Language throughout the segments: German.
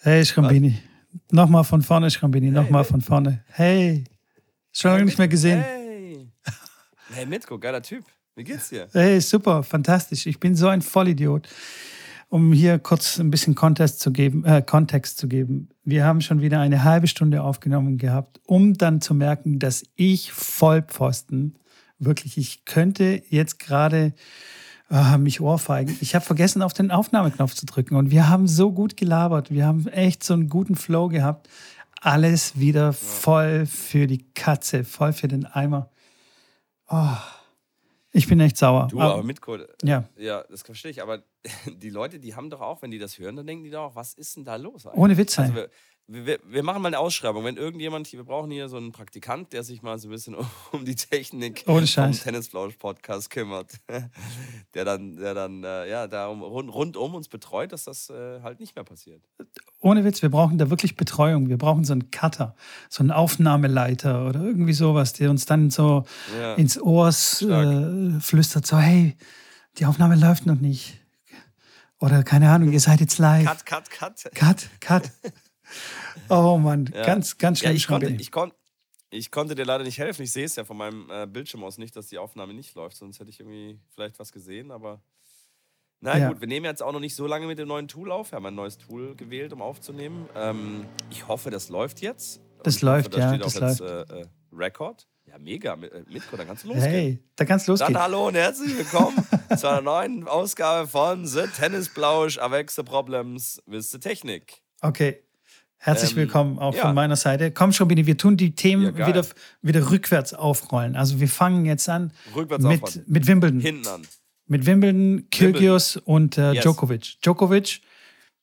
Hey, Schrambini. Nochmal von vorne, Schrambini. Nochmal von vorne. Hey. Schon lange nicht mehr gesehen. Hey. Hey, Mitko, geiler Typ. Wie geht's dir? Hey, super, fantastisch. Ich bin so ein Vollidiot. Um hier kurz ein bisschen Kontext zu geben, äh, Kontext zu geben. Wir haben schon wieder eine halbe Stunde aufgenommen gehabt, um dann zu merken, dass ich Vollpfosten, wirklich, ich könnte jetzt gerade äh, mich ohrfeigen. Ich habe vergessen, auf den Aufnahmeknopf zu drücken und wir haben so gut gelabert. Wir haben echt so einen guten Flow gehabt. Alles wieder voll für die Katze, voll für den Eimer. Oh. Ich bin echt sauer. Du, aber Mitko, ja. ja, das verstehe ich. Aber die Leute, die haben doch auch, wenn die das hören, dann denken die doch, was ist denn da los? Eigentlich? Ohne Witz. Also wir, wir, machen mal eine Ausschreibung. Wenn irgendjemand hier, wir brauchen hier so einen Praktikant, der sich mal so ein bisschen um, die Technik Ohne vom Tennisflausch-Podcast kümmert. der dann, der dann äh, ja, da rund, rund um uns betreut, dass das äh, halt nicht mehr passiert. Ohne Witz, wir brauchen da wirklich Betreuung. Wir brauchen so einen Cutter, so einen Aufnahmeleiter oder irgendwie sowas, der uns dann so ja. ins Ohr äh, flüstert, so hey, die Aufnahme läuft noch nicht. Oder keine Ahnung, ihr seid jetzt live. Cut, cut, cut. Cut, cut. Oh Mann, ja. ganz, ganz schlimm. Ja, ich, konnte, ich, kon ich konnte dir leider nicht helfen. Ich sehe es ja von meinem äh, Bildschirm aus nicht, dass die Aufnahme nicht läuft. Sonst hätte ich irgendwie vielleicht was gesehen. Aber na ja. gut, wir nehmen jetzt auch noch nicht so lange mit dem neuen Tool auf. Wir haben ein neues Tool gewählt, um aufzunehmen. Ähm, ich hoffe, das läuft jetzt. Das läuft, hoffe, ja. das läuft. Jetzt, äh, äh, Record. Ja, mega. Äh, Mitko, dann kannst du losgehen. Hey, da kannst du losgehen. Dann hallo und herzlich willkommen zu einer neuen Ausgabe von The Tennis Blausch, Avec the Problems with the Technik. Okay, Herzlich ähm, willkommen auch ja. von meiner Seite. Komm schon, Bini, wir tun die Themen ja, wieder, wieder rückwärts aufrollen. Also wir fangen jetzt an rückwärts mit, mit Wimbledon. Hinten an. Mit Wimbledon, Kyrgios und äh, yes. Djokovic. Djokovic,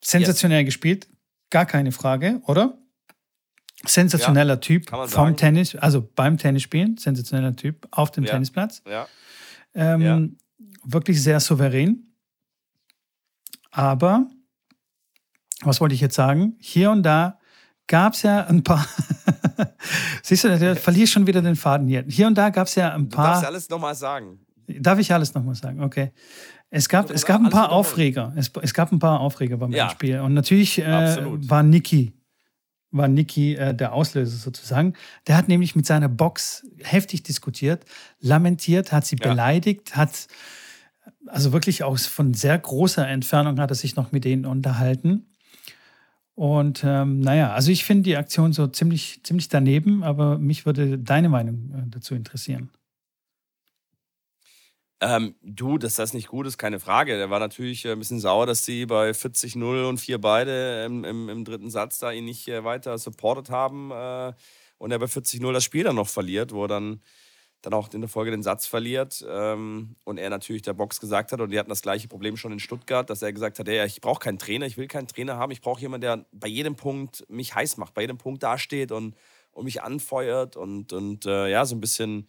sensationell yes. gespielt, gar keine Frage, oder? Sensationeller ja, Typ vom sagen. Tennis, also beim Tennisspielen, sensationeller Typ auf dem Tennisplatz. Ja. Ähm, wirklich sehr souverän. Aber was wollte ich jetzt sagen? Hier und da gab es ja ein paar. Siehst du, du verlierst schon wieder den Faden hier. Hier und da gab es ja ein paar. Du darfst alles nochmal sagen. Darf ich alles nochmal sagen? Okay. Es gab, es gab ein paar Aufreger. Es, es, gab ein paar Aufreger beim ja. Spiel. Und natürlich äh, war Niki, war Niki äh, der Auslöser sozusagen. Der hat nämlich mit seiner Box heftig diskutiert, lamentiert, hat sie ja. beleidigt, hat also wirklich aus von sehr großer Entfernung hat er sich noch mit denen unterhalten. Und ähm, naja, also ich finde die Aktion so ziemlich, ziemlich daneben, aber mich würde deine Meinung äh, dazu interessieren. Ähm, du, dass das nicht gut ist, keine Frage. Der war natürlich äh, ein bisschen sauer, dass sie bei 40-0 und 4 beide im, im, im, dritten Satz da ihn nicht äh, weiter supportet haben äh, und er bei 40-0 das Spiel dann noch verliert, wo er dann dann auch in der Folge den Satz verliert ähm, und er natürlich der Box gesagt hat, und die hatten das gleiche Problem schon in Stuttgart, dass er gesagt hat, ey, ich brauche keinen Trainer, ich will keinen Trainer haben, ich brauche jemanden, der bei jedem Punkt mich heiß macht, bei jedem Punkt dasteht und, und mich anfeuert und, und äh, ja, so ein bisschen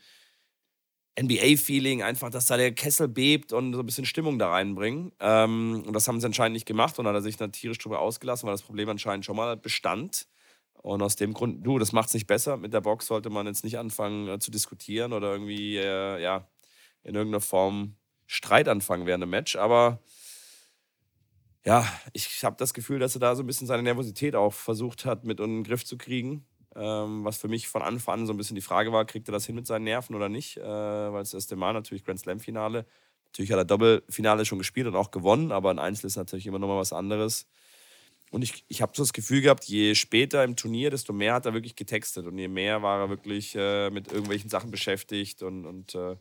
NBA-Feeling, einfach, dass da der Kessel bebt und so ein bisschen Stimmung da reinbringen. Ähm, und das haben sie anscheinend nicht gemacht und hat er sich dann tierisch drüber ausgelassen, weil das Problem anscheinend schon mal bestand. Und aus dem Grund, du, das macht es nicht besser. Mit der Box sollte man jetzt nicht anfangen äh, zu diskutieren oder irgendwie, äh, ja, in irgendeiner Form Streit anfangen während dem Match. Aber ja, ich habe das Gefühl, dass er da so ein bisschen seine Nervosität auch versucht hat, mit in den Griff zu kriegen. Ähm, was für mich von Anfang an so ein bisschen die Frage war, kriegt er das hin mit seinen Nerven oder nicht? Äh, weil es das erste Mal natürlich Grand Slam-Finale. Natürlich hat er Doppelfinale schon gespielt und auch gewonnen, aber ein Einzel ist natürlich immer noch mal was anderes. Und ich, ich habe so das Gefühl gehabt, je später im Turnier, desto mehr hat er wirklich getextet und je mehr war er wirklich äh, mit irgendwelchen Sachen beschäftigt und, und äh,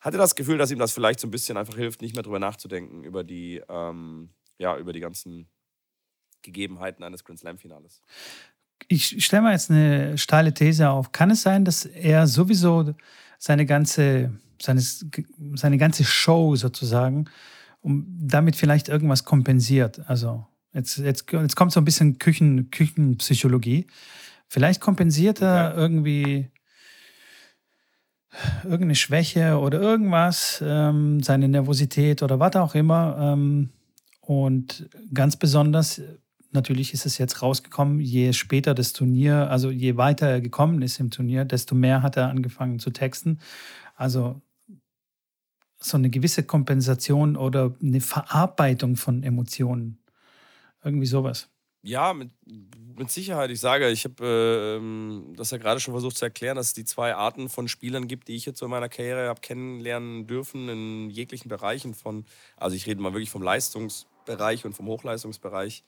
hatte das Gefühl, dass ihm das vielleicht so ein bisschen einfach hilft, nicht mehr drüber nachzudenken, über die, ähm, ja, über die ganzen Gegebenheiten eines Grand Slam-Finales. Ich stelle mal jetzt eine steile These auf. Kann es sein, dass er sowieso seine ganze, seine, seine ganze Show sozusagen, um damit vielleicht irgendwas kompensiert? Also Jetzt, jetzt, jetzt kommt so ein bisschen Küchen, Küchenpsychologie. Vielleicht kompensiert er ja. irgendwie irgendeine Schwäche oder irgendwas, ähm, seine Nervosität oder was auch immer. Ähm, und ganz besonders, natürlich ist es jetzt rausgekommen, je später das Turnier, also je weiter er gekommen ist im Turnier, desto mehr hat er angefangen zu texten. Also so eine gewisse Kompensation oder eine Verarbeitung von Emotionen irgendwie sowas. Ja, mit, mit Sicherheit. Ich sage, ich habe äh, das ja gerade schon versucht zu erklären, dass es die zwei Arten von Spielern gibt, die ich jetzt in meiner Karriere habe kennenlernen dürfen, in jeglichen Bereichen von, also ich rede mal wirklich vom Leistungsbereich und vom Hochleistungsbereich,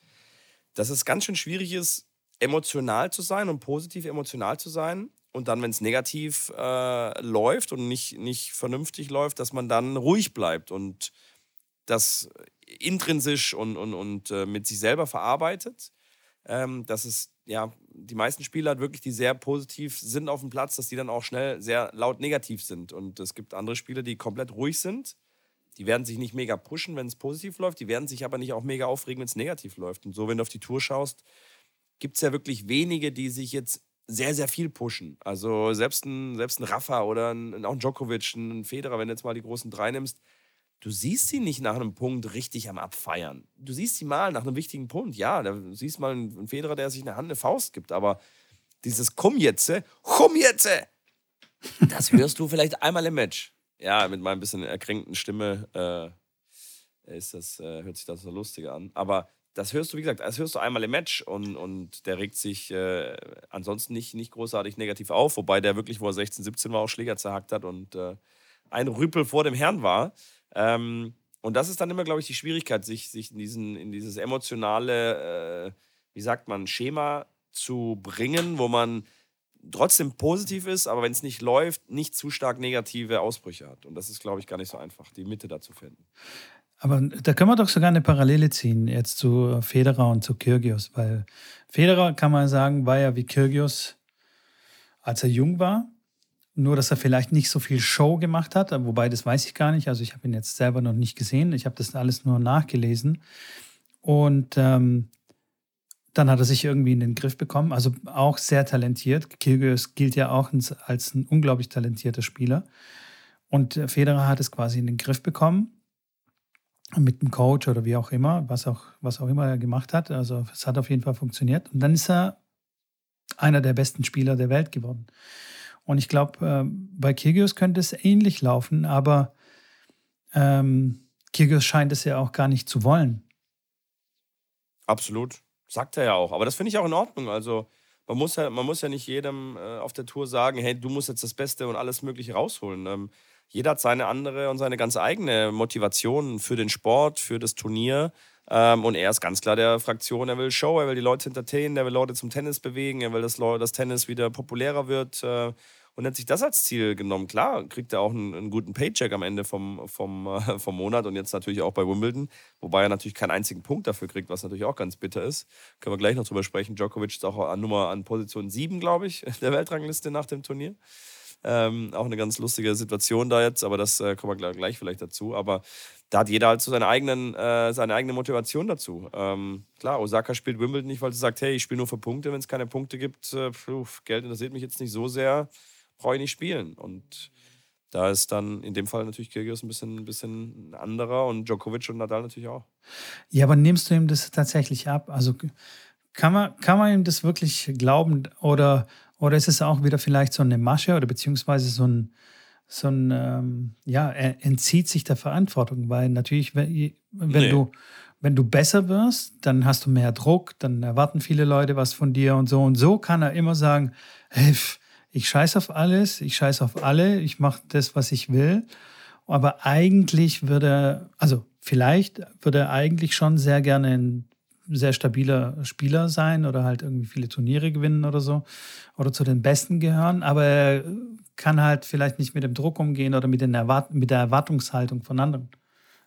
dass es ganz schön schwierig ist, emotional zu sein und positiv emotional zu sein. Und dann, wenn es negativ äh, läuft und nicht, nicht vernünftig läuft, dass man dann ruhig bleibt und das intrinsisch und, und, und äh, mit sich selber verarbeitet. Ähm, dass es, ja, die meisten Spieler halt wirklich, die sehr positiv sind auf dem Platz, dass die dann auch schnell sehr laut negativ sind. Und es gibt andere Spieler, die komplett ruhig sind. Die werden sich nicht mega pushen, wenn es positiv läuft. Die werden sich aber nicht auch mega aufregen, wenn es negativ läuft. Und so, wenn du auf die Tour schaust, gibt es ja wirklich wenige, die sich jetzt sehr, sehr viel pushen. Also selbst ein, selbst ein Rafa oder ein, auch ein Djokovic, ein Federer, wenn du jetzt mal die großen drei nimmst, du siehst sie nicht nach einem Punkt richtig am Abfeiern. Du siehst sie mal nach einem wichtigen Punkt. Ja, du siehst mal einen Federer, der sich eine Hand, eine Faust gibt, aber dieses Komm jetzt, komm jetzt, das hörst du vielleicht einmal im Match. Ja, mit meinem bisschen erkränkten Stimme äh, ist das, äh, hört sich das so lustiger an. Aber das hörst du, wie gesagt, das hörst du einmal im Match und, und der regt sich äh, ansonsten nicht, nicht großartig negativ auf, wobei der wirklich, wo er 16, 17 war, auch Schläger zerhackt hat und äh, ein Rüpel vor dem Herrn war. Ähm, und das ist dann immer, glaube ich, die Schwierigkeit, sich, sich in, diesen, in dieses emotionale, äh, wie sagt man, Schema zu bringen, wo man trotzdem positiv ist, aber wenn es nicht läuft, nicht zu stark negative Ausbrüche hat. Und das ist, glaube ich, gar nicht so einfach, die Mitte da zu finden. Aber da können wir doch sogar eine Parallele ziehen jetzt zu Federer und zu Kyrgios, weil Federer, kann man sagen, war ja wie Kyrgios, als er jung war, nur, dass er vielleicht nicht so viel Show gemacht hat, wobei das weiß ich gar nicht. Also ich habe ihn jetzt selber noch nicht gesehen. Ich habe das alles nur nachgelesen. Und ähm, dann hat er sich irgendwie in den Griff bekommen. Also auch sehr talentiert. Kyrgios gilt ja auch als ein unglaublich talentierter Spieler. Und Federer hat es quasi in den Griff bekommen mit dem Coach oder wie auch immer, was auch, was auch immer er gemacht hat. Also es hat auf jeden Fall funktioniert. Und dann ist er einer der besten Spieler der Welt geworden. Und ich glaube, äh, bei Kyrgios könnte es ähnlich laufen, aber ähm, Kyrgios scheint es ja auch gar nicht zu wollen. Absolut. Sagt er ja auch. Aber das finde ich auch in Ordnung. Also man muss ja, man muss ja nicht jedem äh, auf der Tour sagen, hey, du musst jetzt das Beste und alles Mögliche rausholen. Ähm, jeder hat seine andere und seine ganz eigene Motivation für den Sport, für das Turnier. Ähm, und er ist ganz klar der Fraktion, er will Show, er will die Leute entertainen, er will Leute zum Tennis bewegen, er will, dass das Tennis wieder populärer wird. Äh, und hat sich das als Ziel genommen. Klar, kriegt er auch einen, einen guten Paycheck am Ende vom, vom, äh, vom Monat und jetzt natürlich auch bei Wimbledon, wobei er natürlich keinen einzigen Punkt dafür kriegt, was natürlich auch ganz bitter ist. Können wir gleich noch drüber sprechen. Djokovic ist auch an Nummer an Position 7, glaube ich, der Weltrangliste nach dem Turnier. Ähm, auch eine ganz lustige Situation da jetzt, aber das äh, kommen wir gleich vielleicht dazu. Aber da hat jeder halt so seine, eigenen, äh, seine eigene Motivation dazu. Ähm, klar, Osaka spielt Wimbledon nicht, weil sie sagt, hey, ich spiele nur für Punkte. Wenn es keine Punkte gibt, äh, pf, Geld interessiert mich jetzt nicht so sehr brauche ich nicht spielen. Und da ist dann in dem Fall natürlich Kyrgios ein bisschen, ein bisschen anderer und Djokovic und Nadal natürlich auch. Ja, aber nimmst du ihm das tatsächlich ab? Also kann man, kann man ihm das wirklich glauben oder, oder ist es auch wieder vielleicht so eine Masche oder beziehungsweise so ein, so ein ähm, ja, er entzieht sich der Verantwortung, weil natürlich, wenn, wenn nee. du wenn du besser wirst, dann hast du mehr Druck, dann erwarten viele Leute was von dir und so. Und so kann er immer sagen, hey, ich scheiße auf alles, ich scheiße auf alle, ich mache das, was ich will. Aber eigentlich würde, also vielleicht würde er eigentlich schon sehr gerne ein sehr stabiler Spieler sein oder halt irgendwie viele Turniere gewinnen oder so oder zu den Besten gehören, aber er kann halt vielleicht nicht mit dem Druck umgehen oder mit, den Erwart mit der Erwartungshaltung von anderen.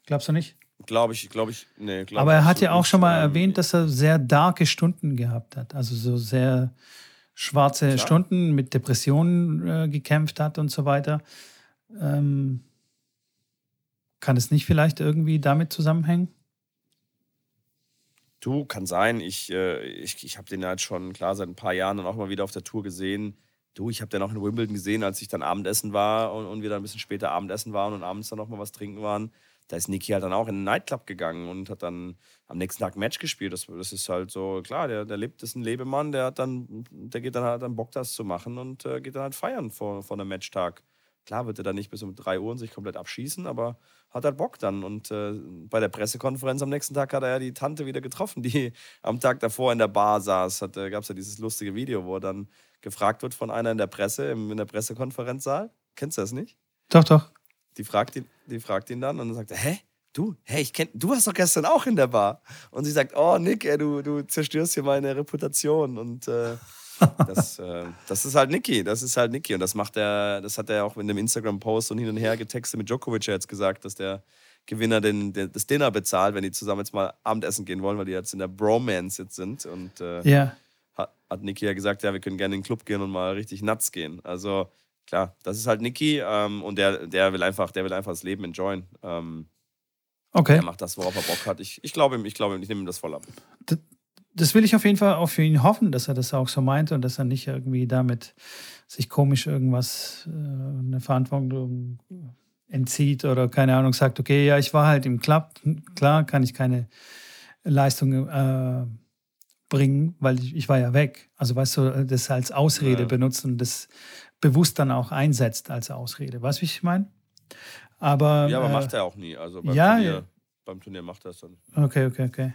Glaubst du nicht? Glaube ich, glaube ich, nee. Glaub aber er hat ja auch schon mal erwähnt, dass er sehr darke Stunden gehabt hat, also so sehr schwarze Klar. Stunden mit Depressionen äh, gekämpft hat und so weiter. Ähm, kann es nicht vielleicht irgendwie damit zusammenhängen? Du, kann sein. Ich, äh, ich, ich habe den halt schon, klar, seit ein paar Jahren dann auch mal wieder auf der Tour gesehen. Du, ich habe den auch in Wimbledon gesehen, als ich dann Abendessen war und, und wir dann ein bisschen später Abendessen waren und abends dann noch mal was trinken waren da ist Niki halt dann auch in einen Nightclub gegangen und hat dann am nächsten Tag ein Match gespielt. Das, das ist halt so, klar, der, der lebt, ist ein Lebemann, der hat dann, der geht dann halt dann Bock, das zu machen und äh, geht dann halt feiern vor, vor einem Matchtag. Klar wird er dann nicht bis um 3 Uhr sich komplett abschießen, aber hat halt Bock dann. Und äh, bei der Pressekonferenz am nächsten Tag hat er ja die Tante wieder getroffen, die am Tag davor in der Bar saß. Da gab es ja dieses lustige Video, wo er dann gefragt wird von einer in der Presse, im, in der Pressekonferenzsaal. Kennst du das nicht? Doch, doch. Die fragt ihn, die fragt ihn dann und dann sagt er, hä? Du, hey, ich kenn, du warst doch gestern auch in der Bar. Und sie sagt, oh Nick, ey, du, du zerstörst hier meine Reputation. Und äh, das, äh, das ist halt Niki, das ist halt Niki. Und das macht er, das hat er auch in dem Instagram-Post und hin und her getextet mit Djokovic jetzt gesagt, dass der Gewinner den, den, das Dinner bezahlt, wenn die zusammen jetzt mal Abendessen gehen wollen, weil die jetzt in der Bromance jetzt sind. Und äh, ja. hat, hat Niki ja gesagt, ja, wir können gerne in den Club gehen und mal richtig nuts gehen. Also klar, das ist halt Niki ähm, und der, der will einfach, der will einfach das Leben enjoyen. Ähm, okay. Er macht das, worauf er Bock hat. Ich, ich glaube ihm, ich glaube ihm, ich nehme ihm das voll ab. Das, will ich auf jeden Fall auch für ihn hoffen, dass er das auch so meint und dass er nicht irgendwie damit sich komisch irgendwas, äh, eine Verantwortung entzieht oder keine Ahnung, sagt, okay, ja, ich war halt im Club, klar kann ich keine Leistung äh, bringen, weil ich, ich war ja weg. Also weißt du, das als Ausrede ja. benutzt und das bewusst dann auch einsetzt als Ausrede. Weißt du, wie ich meine? Aber, ja, aber äh, macht er auch nie. Also ja, Turnier, ja. Beim Turnier macht er es dann. Okay, okay, okay.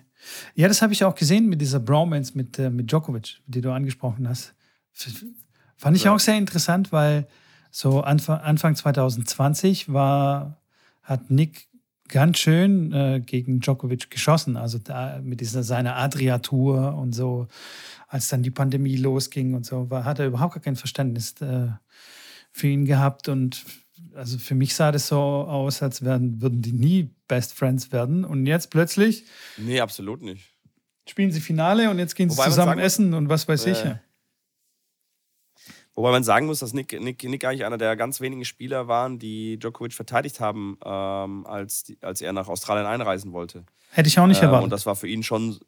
Ja, das habe ich auch gesehen mit dieser Bromance mit, äh, mit Djokovic, die du angesprochen hast. Fand ich ja. auch sehr interessant, weil so Anfang, Anfang 2020 war, hat Nick ganz schön äh, gegen Djokovic geschossen. Also da mit dieser seiner Adria-Tour und so, als dann die Pandemie losging und so, war, hat er überhaupt gar kein Verständnis äh, für ihn gehabt. Und also für mich sah das so aus, als wären, würden die nie Best Friends werden. Und jetzt plötzlich. Nee, absolut nicht. Spielen sie Finale und jetzt gehen sie zusammen sagen, essen und was weiß äh, ich. Wobei man sagen muss, dass Nick, Nick, Nick eigentlich einer der ganz wenigen Spieler waren, die Djokovic verteidigt haben, ähm, als, die, als er nach Australien einreisen wollte. Hätte ich auch nicht ähm, erwartet. Und das war für ihn schon.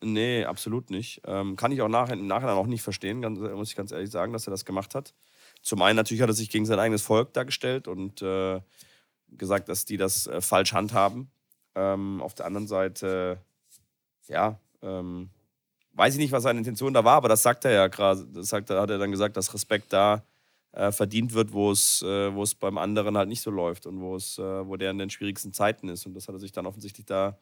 Nee, absolut nicht. Ähm, kann ich auch nach, im Nachhinein auch nicht verstehen, ganz, muss ich ganz ehrlich sagen, dass er das gemacht hat. Zum einen natürlich hat er sich gegen sein eigenes Volk dargestellt und äh, gesagt, dass die das äh, falsch handhaben. Ähm, auf der anderen Seite, ja, ähm, weiß ich nicht, was seine Intention da war, aber das sagt er ja gerade. Das sagt, hat er dann gesagt, dass Respekt da äh, verdient wird, wo es, äh, beim anderen halt nicht so läuft und äh, wo der in den schwierigsten Zeiten ist. Und das hat er sich dann offensichtlich da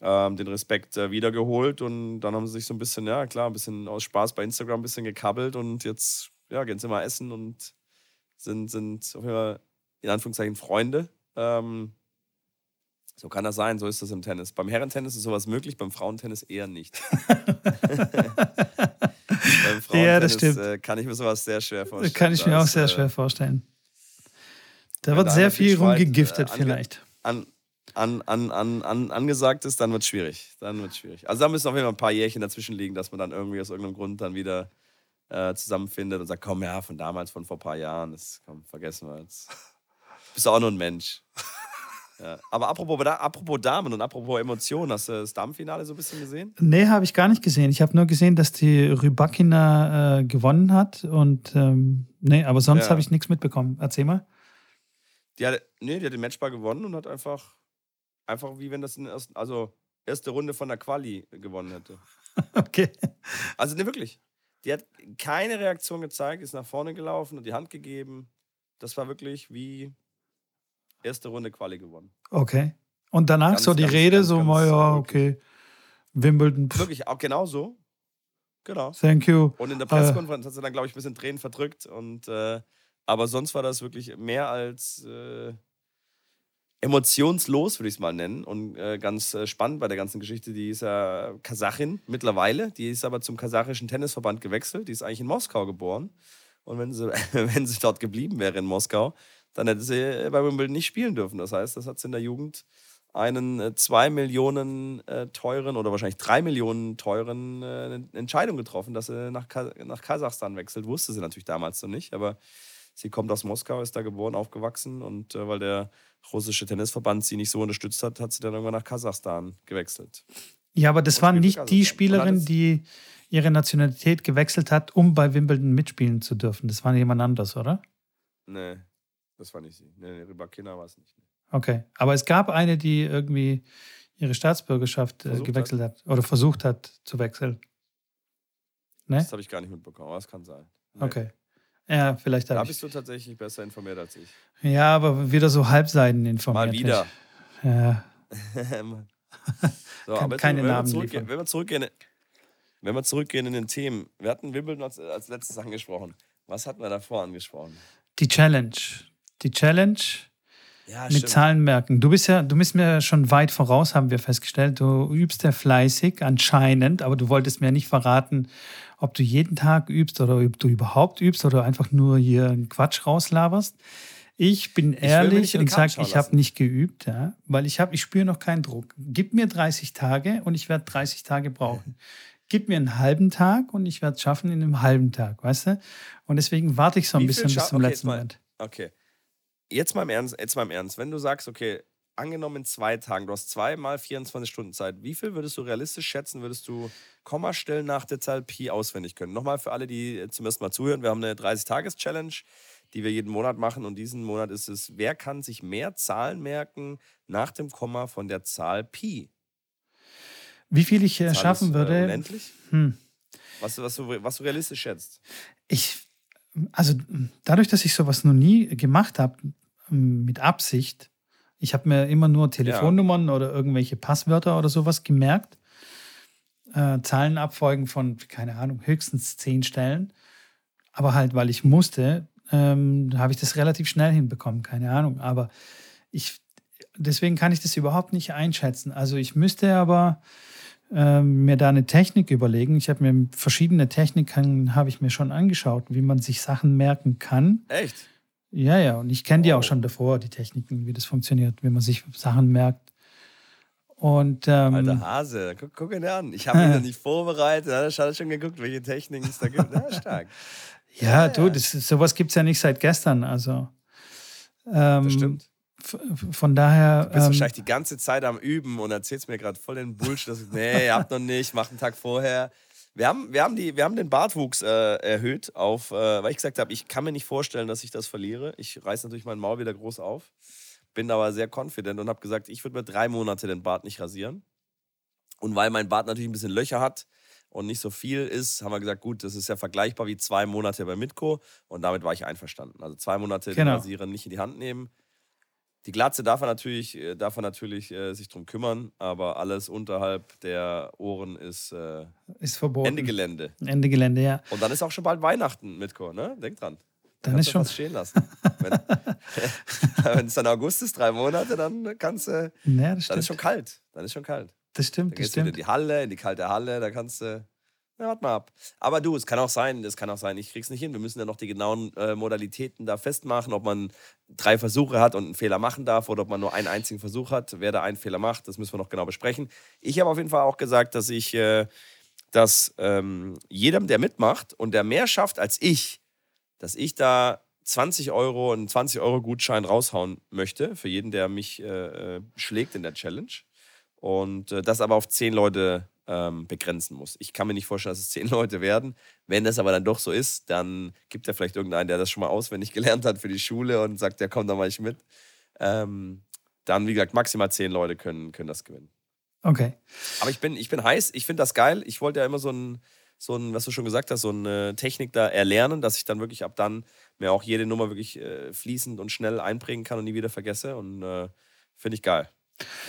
ähm, den Respekt äh, wiedergeholt und dann haben sie sich so ein bisschen, ja klar, ein bisschen aus Spaß bei Instagram ein bisschen gekabbelt und jetzt ja, gehen sie mal essen und sind, sind auf jeden Fall in Anführungszeichen Freunde. Ähm, so kann das sein, so ist das im Tennis. Beim Herrentennis ist sowas möglich, beim Frauentennis eher nicht. beim Frauentennis ja, das stimmt. Äh, kann ich mir sowas sehr schwer vorstellen. Kann ich mir das, auch sehr äh, schwer vorstellen. Da wird sehr viel rumgegiftet, äh, vielleicht. An, an, an, an, an, angesagt ist, dann wird es schwierig. Dann wird schwierig. Also da müssen auf jeden Fall ein paar Jährchen dazwischen liegen, dass man dann irgendwie aus irgendeinem Grund dann wieder äh, zusammenfindet und sagt, komm, ja, von damals, von vor ein paar Jahren, das komm, vergessen wir jetzt. Bist auch nur ein Mensch. Ja. Aber apropos, apropos Damen und apropos Emotionen, hast du das Damenfinale so ein bisschen gesehen? Nee, habe ich gar nicht gesehen. Ich habe nur gesehen, dass die Rybakina äh, gewonnen hat. Und ähm, nee, aber sonst ja. habe ich nichts mitbekommen. Erzähl mal. Die hat, nee, die hat den Matchball gewonnen und hat einfach, einfach wie wenn das in der ersten, also erste Runde von der Quali gewonnen hätte. okay. Also, ne, wirklich. Die hat keine Reaktion gezeigt, ist nach vorne gelaufen, und die Hand gegeben. Das war wirklich wie erste Runde Quali gewonnen. Okay. Und danach ganz, so die ganz, Rede, ganz, so mal, ja, okay. Wimbledon. Pff. Wirklich, auch genau so. Genau. Thank you. Und in der Pressekonferenz uh, hat sie dann, glaube ich, ein bisschen Tränen verdrückt. Und, äh, aber sonst war das wirklich mehr als äh, emotionslos, würde ich es mal nennen. Und äh, ganz äh, spannend bei der ganzen Geschichte. Die ist ja Kasachin mittlerweile. Die ist aber zum kasachischen Tennisverband gewechselt. Die ist eigentlich in Moskau geboren. Und wenn sie, wenn sie dort geblieben wäre in Moskau, dann hätte sie bei Wimbledon nicht spielen dürfen. Das heißt, das hat sie in der Jugend einen äh, zwei Millionen äh, teuren oder wahrscheinlich drei Millionen teuren äh, Entscheidung getroffen, dass sie nach Kasachstan wechselt. Wusste sie natürlich damals noch nicht, aber sie kommt aus Moskau, ist da geboren, aufgewachsen und äh, weil der russische Tennisverband sie nicht so unterstützt hat, hat sie dann irgendwann nach Kasachstan gewechselt. Ja, aber das war nicht die Spielerin, die ihre Nationalität gewechselt hat, um bei Wimbledon mitspielen zu dürfen. Das war jemand anders, oder? Nee, das war nicht sie. Nee, nee Rybakina war es nicht. Okay. Aber es gab eine, die irgendwie ihre Staatsbürgerschaft äh, gewechselt hat. hat. oder versucht hat zu wechseln. Ne? Das habe ich gar nicht mitbekommen, aber es kann sein. Nee. Okay. Ja, vielleicht Da habe ich. bist du tatsächlich besser informiert als ich. Ja, aber wieder so halbseiden informiert. Mal wieder. Ja. so, Kann- aber jetzt, keine wenn, wir Namen zurückgehen, liefern. wenn, wir zurückgehen, wenn wir zurückgehen in den Themen. Wir hatten Wimbledon als, als letztes angesprochen. Was hatten wir davor angesprochen? Die Challenge. Die Challenge Ja, mit Zahlenmerken. Du bist ja, du bist mir schon weit voraus, haben wir festgestellt. Du übst ja fleißig, anscheinend, aber du wolltest mir nicht verraten, ob du jeden Tag übst oder ob du überhaupt übst oder einfach nur hier einen Quatsch rauslaberst. Ich bin ehrlich die und sage, ich habe nicht geübt, ja, weil ich habe, ich spüre noch keinen Druck. Gib mir 30 Tage und ich werde 30 Tage brauchen. Gib mir einen halben Tag und ich werde es schaffen in einem halben Tag, weißt du? Und deswegen warte ich so ein Wie bisschen bis zum okay, letzten Moment. Okay. Jetzt mal im Ernst, jetzt mal im Ernst. Wenn du sagst, okay, angenommen in zwei Tagen, du hast zweimal 24 Stunden Zeit, wie viel würdest du realistisch schätzen, würdest du Kommastellen nach der Zahl Pi auswendig können? Nochmal für alle, die äh, zum ersten Mal zuhören, wir haben eine 30-Tages-Challenge, die wir jeden Monat machen und diesen Monat ist es, wer kann sich mehr Zahlen merken nach dem Komma von der Zahl Pi? Wie viel ich äh, Zahl schaffen ist, äh, würde, unendlich? hm, Was, was, du, was du realistisch schätzt? ich, also dadurch, dass ich sowas noch nie gemacht habe, mit Absicht, ich habe mir immer nur Telefonnummern oder irgendwelche Passwörter oder sowas gemerkt, äh, Zahlenabfolgen von, keine Ahnung, höchstens zehn Stellen, aber halt, weil ich musste, ähm, habe ich das relativ schnell hinbekommen, keine Ahnung, aber ich, deswegen kann ich das überhaupt nicht einschätzen. Also ich müsste aber ähm, mir da eine Technik überlegen. Ich habe mir verschiedene Techniken habe ich mir schon angeschaut, wie man sich Sachen merken kann. Echt? Ja, ja, und ich kenne die auch schon davor, die Techniken, wie das funktioniert, wie man sich Sachen merkt. Und ähm, Alter Hase, guck, guck ihn an. Ich habe ihn noch nicht vorbereitet. Da hat er schon geguckt, welche Techniken es da gibt. Ja, stark. ja, ja, du, das, sowas gibt es ja nicht seit gestern. Also ähm, Das stimmt. Von daher. Du bist ähm, wahrscheinlich die ganze Zeit am Üben und erzählst mir gerade voll den Bullshit. Dass, nee, ihr habt noch nicht, mach einen Tag vorher. Wir haben, wir haben, die, wir haben den Bartwuchs äh, erhöht, auf, äh, weil ich gesagt habe, ich kann mir nicht vorstellen, dass ich das verliere. Ich reiß natürlich mein Maul wieder groß auf, bin aber sehr confident und habe gesagt, ich würde mir drei Monate den Bart nicht rasieren. Und weil mein Bart natürlich ein bisschen Löcher hat und nicht so viel ist, haben wir gesagt, gut, das ist ja vergleichbar wie zwei Monate bei Mitko und damit war ich einverstanden. Also zwei Monate den Genau. Rasierer nicht in die Hand nehmen. Die Glatze darf er natürlich, äh, darf er natürlich äh, sich drum kümmern, aber alles unterhalb der Ohren ist äh, ist verboten. Ende Gelände. Ende Gelände, ja. Und dann ist auch schon bald Weihnachten, Mitko, ne? Denk dran. Dann Kannst ist schon. was stehen lassen. Wenn es dann August ist, drei Monate, dann kannst du. Ja, das Dann stimmt. ist schon kalt. Dann ist schon kalt. das Dann stimmt, das gehst du wieder in stimmt. die Halle, in die kalte Halle, da kannst du. Ja, warte mal ab. Aber du, es kann auch sein, es kann auch sein, ich krieg's nicht hin. Wir müssen ja noch die genauen äh, Modalitäten da festmachen, ob man drei Versuche hat und einen Fehler machen darf oder ob man nur einen einzigen Versuch hat. Wer da einen Fehler macht, das müssen wir noch genau besprechen. Ich habe auf jeden Fall auch gesagt, dass ich, äh, dass ähm, jedem, der mitmacht und der mehr schafft als ich, dass ich da 20 Euro, einen 20 Euro Gutschein raushauen möchte für jeden, der mich äh, äh, schlägt in der Challenge. Und äh, das aber auf 10 Leute ähm, begrenzen muss. Ich kann mir nicht vorstellen, dass es 10 Leute werden. Wenn das aber dann doch so ist, dann gibt er vielleicht irgendeinen, der das schon mal auswendig gelernt hat für die Schule und sagt, ja komm, dann mach ich mit. Ähm, dann, wie gesagt, maximal 10 Leute können, können das gewinnen. Okay. Aber ich bin, ich bin heiß, ich finde das geil. Ich wollte ja immer so ein, so ein, was du schon gesagt hast, so eine Technik da erlernen, dass ich dann wirklich ab dann mir auch jede Nummer wirklich äh, fließend und schnell einprägen kann und nie wieder vergesse. Und äh, finde ich geil.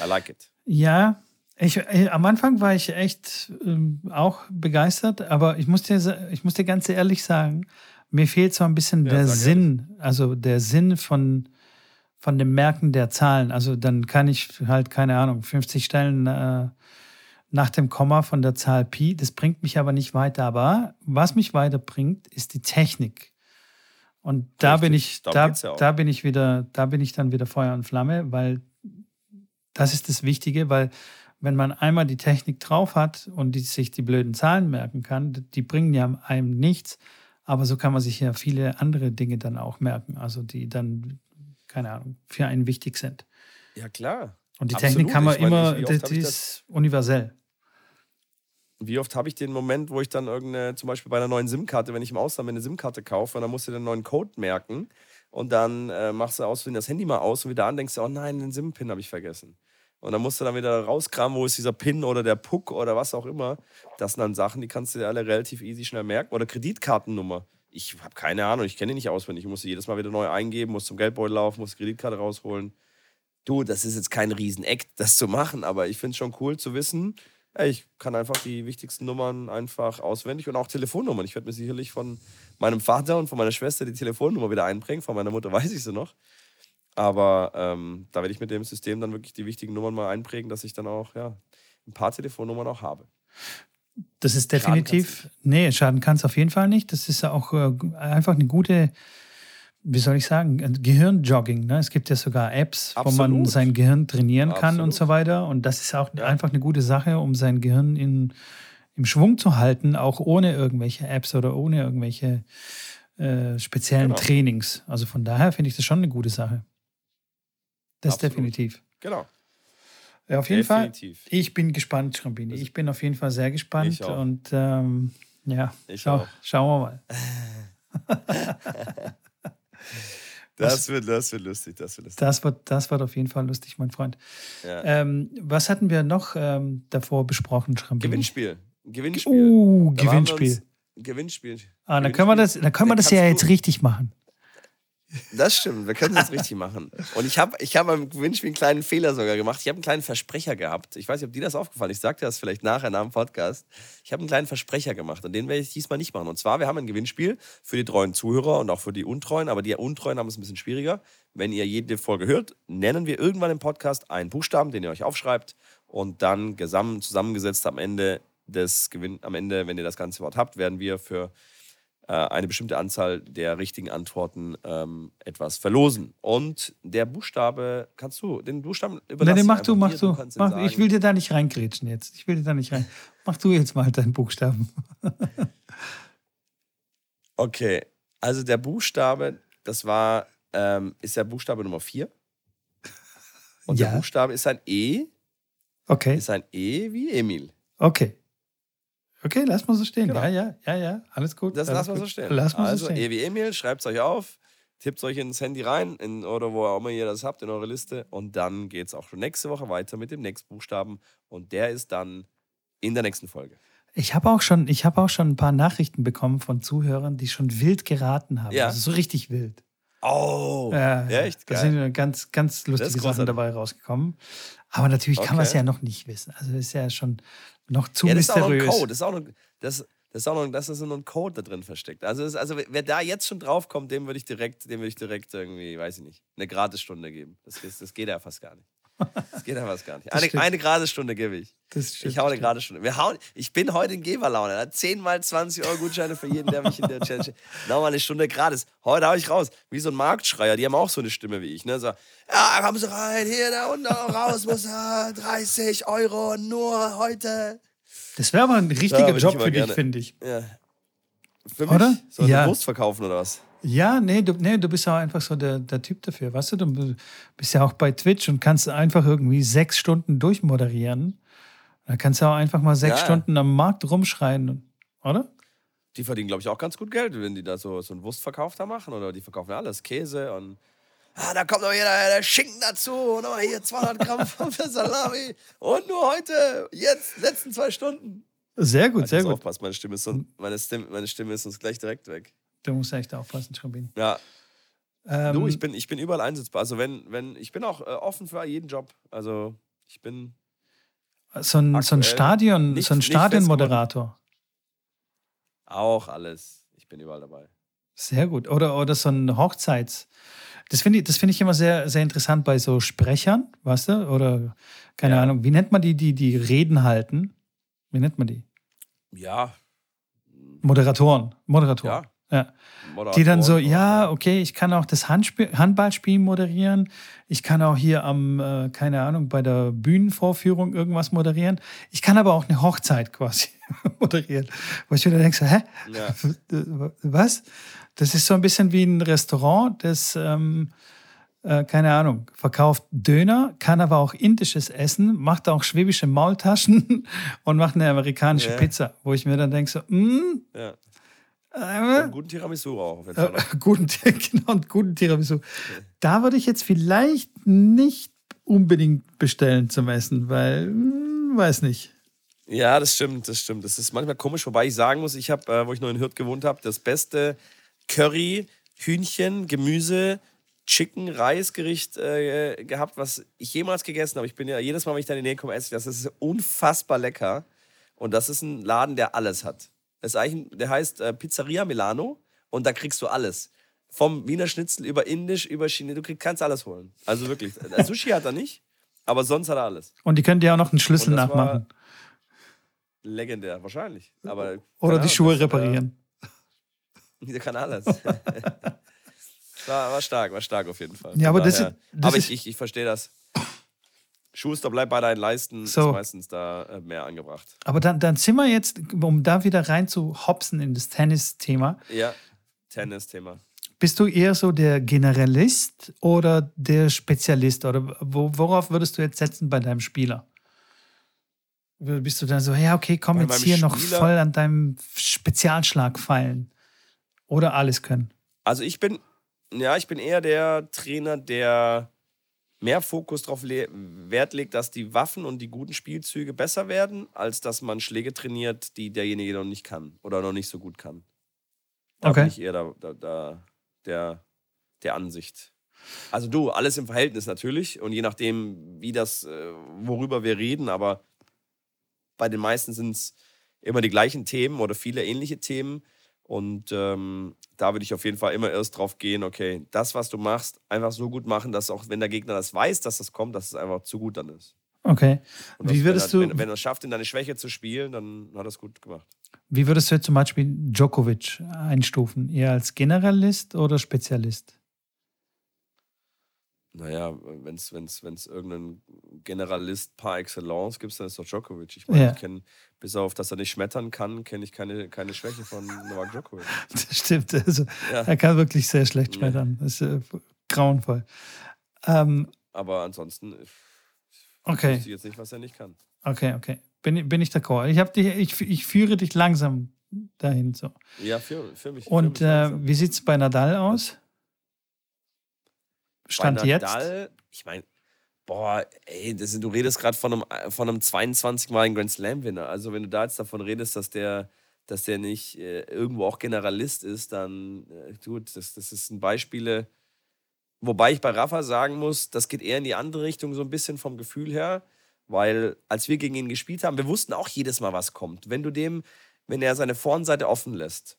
I like it. Ja, ich, äh, am Anfang war ich echt ähm, auch begeistert, aber ich muss, dir, ich muss dir ganz ehrlich sagen, mir fehlt so ein bisschen Ja, der Sinn, also der Sinn von, von dem Merken der Zahlen. Also dann kann ich halt, keine Ahnung, 50 Stellen äh, nach dem Komma von der Zahl Pi, das bringt mich aber nicht weiter. Aber was mich weiterbringt, ist die Technik. Und da Richtig, bin ich, da, ja da bin ich wieder, da bin ich dann wieder Feuer und Flamme, weil das ist das Wichtige, weil wenn man einmal die Technik drauf hat und die, sich die blöden Zahlen merken kann, die bringen ja einem nichts, aber so kann man sich ja viele andere Dinge dann auch merken, also die dann, keine Ahnung, für einen wichtig sind. Ja, klar. Und die Absolut. Technik kann man meine, immer, die, die ist universell. Wie oft habe ich den Moment, wo ich dann irgendeine, zum Beispiel bei einer neuen SIM-Karte, wenn ich im Ausland eine SIM-Karte kaufe, und dann musst du den neuen Code merken und dann äh, machst du aus das Handy mal aus und wieder an, denkst du, oh nein, den SIM-Pin habe ich vergessen. Und dann musst du dann wieder rauskramen, wo ist dieser Pin oder der Puck oder was auch immer. Das sind dann Sachen, die kannst du dir alle relativ easy schnell merken. Oder Kreditkartennummer. ich habe keine Ahnung, ich kenne ihn nicht auswendig. Ich muss sie jedes Mal wieder neu eingeben, muss zum Geldbeutel laufen, muss die Kreditkarte rausholen. Du, das ist jetzt kein Rieseneck, das zu machen, aber ich finde es schon cool zu wissen, ey, ich kann einfach die wichtigsten Nummern einfach auswendig und auch Telefonnummern. Ich werde mir sicherlich von meinem Vater und von meiner Schwester die Telefonnummer wieder einbringen. Von meiner Mutter weiß ich sie noch. Aber ähm, da werde ich mit dem System dann wirklich die wichtigen Nummern mal einprägen, dass ich dann auch ja, ein paar Telefonnummern auch habe. Das ist definitiv, schaden nee, schaden kann es auf jeden Fall nicht. Das ist auch äh, einfach eine gute, wie soll ich sagen, Gehirnjogging. Ne? Es gibt ja sogar Apps, Absolut. wo man sein Gehirn trainieren kann Absolut. und so weiter. Und das ist auch ja. einfach eine gute Sache, um sein Gehirn in, im Schwung zu halten, auch ohne irgendwelche Apps oder ohne irgendwelche äh, speziellen genau. Trainings. Also von daher finde ich das schon eine gute Sache. Das Absolut. definitiv. Genau. Ja, auf jeden Definitiv. Fall. Ich bin gespannt, Schrambini. Ich bin auf jeden Fall sehr gespannt. Und ähm, ja, ich schau, auch. schauen wir mal. das, wird, das wird lustig. Das wird, lustig. Das, wird, das wird auf jeden Fall lustig, mein Freund. Ja. Ähm, was hatten wir noch ähm, davor besprochen, Schrambini? Gewinnspiel. Gewinnspiel. Uh, Gewinnspiel. Gewinnspiel. Ah, dann können wir das, dann können wir das ja jetzt richtig machen. Das stimmt, wir können das richtig machen. Und ich habe ich hab beim Gewinnspiel einen kleinen Fehler sogar gemacht. Ich habe einen kleinen Versprecher gehabt. Ich weiß nicht, ob dir das aufgefallen ist. Ich sagte das vielleicht nachher nach dem Podcast. Ich habe einen kleinen Versprecher gemacht und den werde ich diesmal nicht machen. Und zwar, wir haben ein Gewinnspiel für die treuen Zuhörer und auch für die Untreuen. Aber die Untreuen haben es ein bisschen schwieriger. Wenn ihr jede Folge hört, nennen wir irgendwann im Podcast einen Buchstaben, den ihr euch aufschreibt und dann zusammengesetzt am Ende des Gewinn, am Ende, wenn ihr das ganze Wort habt, werden wir für eine bestimmte Anzahl der richtigen Antworten ähm, etwas verlosen. Und der Buchstabe, kannst du den Buchstaben überlassen? Nein, mach du, mach du. du mach, ich will dir da nicht reingrätschen jetzt. Ich will dir da nicht rein. Mach du jetzt mal deinen Buchstaben. okay, also der Buchstabe, das war, ähm, ist der Buchstabe Nummer 4. Und ja. der Buchstabe ist ein E. Okay. Ist ein E wie Emil. Okay. Okay, lass mal so stehen. Genau. Ja, ja, ja, ja, alles gut. Das lassen wir so stehen. Lass mal also, so stehen. Ewi Emil, schreibt es euch auf, tippt es euch ins Handy rein in, oder wo auch immer ihr das habt in eure Liste und dann geht es auch schon nächste Woche weiter mit dem nächsten Buchstaben und der ist dann in der nächsten Folge. Ich habe auch, schon, hab auch schon ein paar Nachrichten bekommen von Zuhörern, die schon wild geraten haben. Ja. Also so richtig wild. Oh, ja, echt? Da sind ganz, ganz lustige Sachen dabei rausgekommen. Aber natürlich okay. kann man es ja noch nicht wissen. Also ist ja schon noch zu ja, das mysteriös. Ist auch noch ein Code. Das ist auch noch, das, das ist auch noch, das ist noch ein Code da drin versteckt. Also, ist, also wer da jetzt schon draufkommt, dem würde ich direkt, dem würde ich direkt irgendwie, weiß ich nicht, eine Gratisstunde geben. Das, das, das geht ja fast gar nicht. Das geht ja fast gar nicht. Eine, eine gerade Stunde gebe ich. Das stimmt, ich hau eine gerade Stunde. Wir hauen, ich bin heute in Geberlaune. 10 mal 20 Euro Gutscheine für jeden, der mich in der Challenge. Nochmal eine Stunde gratis. Heute hau ich raus. Wie so ein Marktschreier. Die haben auch so eine Stimme wie ich. Ne? So, ja, kommen Sie rein, hier, da unten raus muss er. 30 Euro nur heute. Das wäre aber ein richtiger Job für dich, finde ich. Ja. Für mich? Oder? Soll ja. Wurst verkaufen oder was? Ja, nee, du, nee, du bist ja einfach so der, der Typ dafür. Weißt du, du bist ja auch bei Twitch und kannst einfach irgendwie sechs Stunden durchmoderieren. Da kannst du auch einfach mal sechs ja. Stunden am Markt rumschreien, oder? Die verdienen, glaube ich, auch ganz gut Geld, wenn die da so, so einen Wurstverkauf da machen. Oder die verkaufen alles, Käse und. Ah, da kommt noch hier der, der Schinken dazu. Und nochmal hier 200 Gramm für Salami. Und nur heute, jetzt, letzten zwei Stunden. Sehr gut, sehr gut. Aufpassen, meine Stimme, ist so, meine, Stimme, meine Stimme ist uns gleich direkt weg. Du musst echt aufpassen, Schrambin. Ja. Ähm, du, ich bin, ich bin überall einsetzbar. Also wenn, wenn, ich bin auch äh, offen für jeden Job. Also ich bin. So ein, so ein Stadion, nicht, so ein Stadionmoderator. Auch alles. Ich bin überall dabei. Sehr gut. Oder, oder so ein Hochzeits. Das finde ich, find ich immer sehr, sehr interessant bei so Sprechern, weißt du? Oder keine ja. Ahnung, wie nennt man die, die die Reden halten? Wie nennt man die? Ja. Moderatoren. Moderatoren. Ja. Ja. Die dann so, ja, okay, ich kann auch das Handspiel, Handballspiel moderieren. Ich kann auch hier am, äh, keine Ahnung, bei der Bühnenvorführung irgendwas moderieren. Ich kann aber auch eine Hochzeit quasi moderieren. Wo ich wieder denke, so, hä? Ja. Was? Das ist so ein bisschen wie ein Restaurant, das, ähm, äh, keine Ahnung, verkauft Döner, kann aber auch indisches Essen, macht auch schwäbische Maultaschen und macht eine amerikanische ja. Pizza. Wo ich mir dann denke, so, mm, ja einen guten Tiramisu auch. Auf jeden Fall. Äh, guten, genau, einen guten Tiramisu. Okay. Da würde ich jetzt vielleicht nicht unbedingt bestellen zum Essen, weil, hm, weiß nicht. Ja, das stimmt, das stimmt. Das ist manchmal komisch, wobei ich sagen muss, ich habe, äh, wo ich noch in Hürth gewohnt habe, das beste Curry, Hühnchen, Gemüse, Chicken, Reisgericht äh, gehabt, was ich jemals gegessen habe. Ich bin ja jedes Mal, wenn ich da in die Nähe komme, esse ich das. Das ist unfassbar lecker. Und das ist ein Laden, der alles hat. Das ist eigentlich, der heißt äh, Pizzeria Milano und da kriegst du alles. Vom Wiener Schnitzel über Indisch, über China, du kriegst, kannst alles holen. Also wirklich. Äh, Sushi hat er nicht, aber sonst hat er alles. Und die könnt ihr auch noch einen Schlüssel nachmachen. Legendär, wahrscheinlich. Aber Oder die Schuhe reparieren. Der kann alles. war, war stark, war stark auf jeden Fall. Ja, aber das, das aber ich, ich, ich verstehe das. Schuster, bleib bei deinen Leisten, so. ist meistens da äh, mehr angebracht. Aber dann, dann sind wir jetzt, um da wieder rein zu hopsen in das Tennis-Thema. Ja, Tennis-Thema. Bist du eher so der Generalist oder der Spezialist? Oder worauf würdest du jetzt setzen bei deinem Spieler? Bist du dann so, ja, okay, komm bei jetzt hier Spieler, noch voll an deinem Spezialschlag feilen? Oder alles können? Also ich bin, ja, ich bin eher der Trainer, der mehr Fokus darauf le Wert legt, dass die Waffen und die guten Spielzüge besser werden, als dass man Schläge trainiert, die derjenige noch nicht kann oder noch nicht so gut kann. Da okay. bin ich eher da, da, da, der, der Ansicht. Also du, alles im Verhältnis natürlich und je nachdem, wie das, äh, worüber wir reden, aber bei den meisten sind es immer die gleichen Themen oder viele ähnliche Themen. Und ähm, da würde ich auf jeden Fall immer erst drauf gehen, okay, das, was du machst, einfach so gut machen, dass auch wenn der Gegner das weiß, dass das kommt, dass es einfach zu gut dann ist. Okay. Wie würdest wenn er, du. Wenn, wenn er es schafft, in deine Schwäche zu spielen, dann hat er es gut gemacht. Wie würdest du jetzt zum Beispiel Djokovic einstufen? Eher als Generalist oder Spezialist? Naja, wenn es wenn's, wenn's irgendeinen Generalist par excellence gibt, dann ist doch Djokovic. Ich meine, ja. ich kenne, bis auf, dass er nicht schmettern kann, kenne ich keine, keine Schwäche von Novak Djokovic. Das stimmt. Also, ja. Er kann wirklich sehr schlecht schmettern. Das ist äh, grauenvoll. Ähm, Aber ansonsten okay. weiß ich jetzt nicht, was er nicht kann. Okay, okay. Bin, bin ich d'accord. Ich, dich, ich, ich führe dich langsam dahin. So. Ja, für, für mich. Und für mich äh, wie sieht es bei Nadal aus? Stand Nadal, jetzt? Ich meine, boah, ey, das, du redest gerade von einem, von einem 22-maligen Grand Slam-Winner. Also, wenn du da jetzt davon redest, dass der, dass der nicht äh, irgendwo auch Generalist ist, dann, äh, gut, das, das ist ein Beispiel. Wobei ich bei Rafa sagen muss, das geht eher in die andere Richtung, so ein bisschen vom Gefühl her. Weil, als wir gegen ihn gespielt haben, wir wussten auch jedes Mal, was kommt. Wenn du dem, wenn er seine Vornseite offen lässt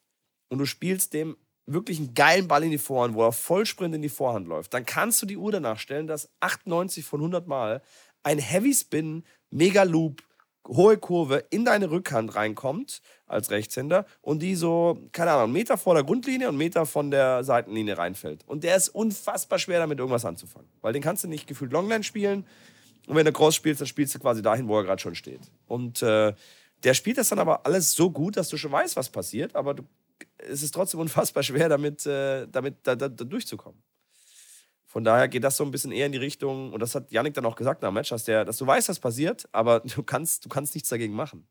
und du spielst dem wirklich einen geilen Ball in die Vorhand, wo er Vollsprint in die Vorhand läuft, dann kannst du die Uhr danach stellen, dass 98 von 100 Mal ein Heavy Spin, Mega Loop, hohe Kurve in deine Rückhand reinkommt als Rechtshänder und die so, keine Ahnung, einen Meter vor der Grundlinie und einen Meter von der Seitenlinie reinfällt. Und der ist unfassbar schwer, damit irgendwas anzufangen. Weil den kannst du nicht gefühlt Longline spielen. Und wenn du Cross spielst, dann spielst du quasi dahin, wo er gerade schon steht. Und äh, der spielt das dann aber alles so gut, dass du schon weißt, was passiert, aber du es ist trotzdem unfassbar schwer, damit, äh, damit da, da, da, durchzukommen. Von daher geht das so ein bisschen eher in die Richtung, und das hat Yannick dann auch gesagt nach dem Match, dass, der, dass du weißt, was passiert, aber du kannst, du kannst nichts dagegen machen.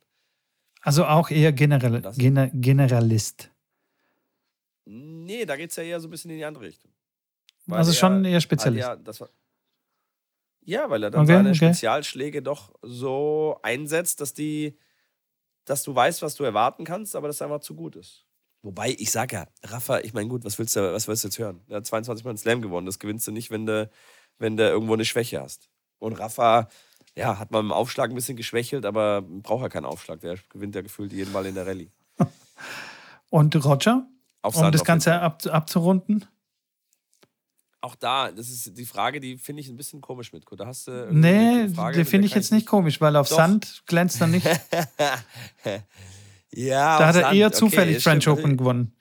Also auch eher General, Gener Generalist. Nee, da geht es ja eher so ein bisschen in die andere Richtung. Weil also er, schon eher Spezialist. Er, war, ja, weil er dann okay, seine okay. Spezialschläge doch so einsetzt, dass die, dass du weißt, was du erwarten kannst, aber das einfach zu gut ist. Wobei, ich sage ja, Rafa, ich meine, gut, was willst du, was willst du jetzt hören? Er hat 22 Mal einen Slam gewonnen. Das gewinnst du nicht, wenn du, wenn du irgendwo eine Schwäche hast. Und Rafa, ja, hat man im Aufschlag ein bisschen geschwächelt, aber braucht ja keinen Aufschlag. Der gewinnt ja gefühlt jeden Mal in der Rallye. Und Roger? Auf um das Ganze ab, abzurunden? Auch da, das ist die Frage, die finde ich ein bisschen komisch mit. Da hast du nee, die finde ich jetzt nicht komisch, weil auf Doch. Sand glänzt er nicht. Ja, da hat er Sand. eher zufällig okay, French stimmt. Open gewonnen.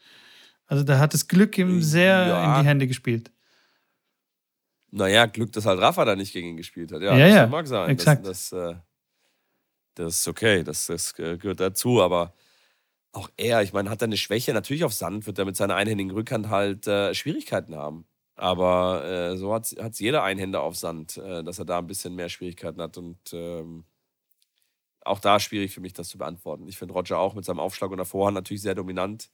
Also da hat das Glück ihm sehr ja. in die Hände gespielt. Naja, Glück, dass halt Rafa da nicht gegen ihn gespielt hat. Ja, ja, das ja mag sein. Exakt. Das, das, äh, das ist okay, das, das gehört dazu, aber auch er, ich meine, hat er eine Schwäche. Natürlich auf Sand wird er mit seiner einhändigen Rückhand halt äh, Schwierigkeiten haben. Aber äh, so hat es jeder Einhänder auf Sand, äh, dass er da ein bisschen mehr Schwierigkeiten hat. Und ähm, auch da schwierig für mich, das zu beantworten. Ich finde Roger auch mit seinem Aufschlag und der Vorhand natürlich sehr dominant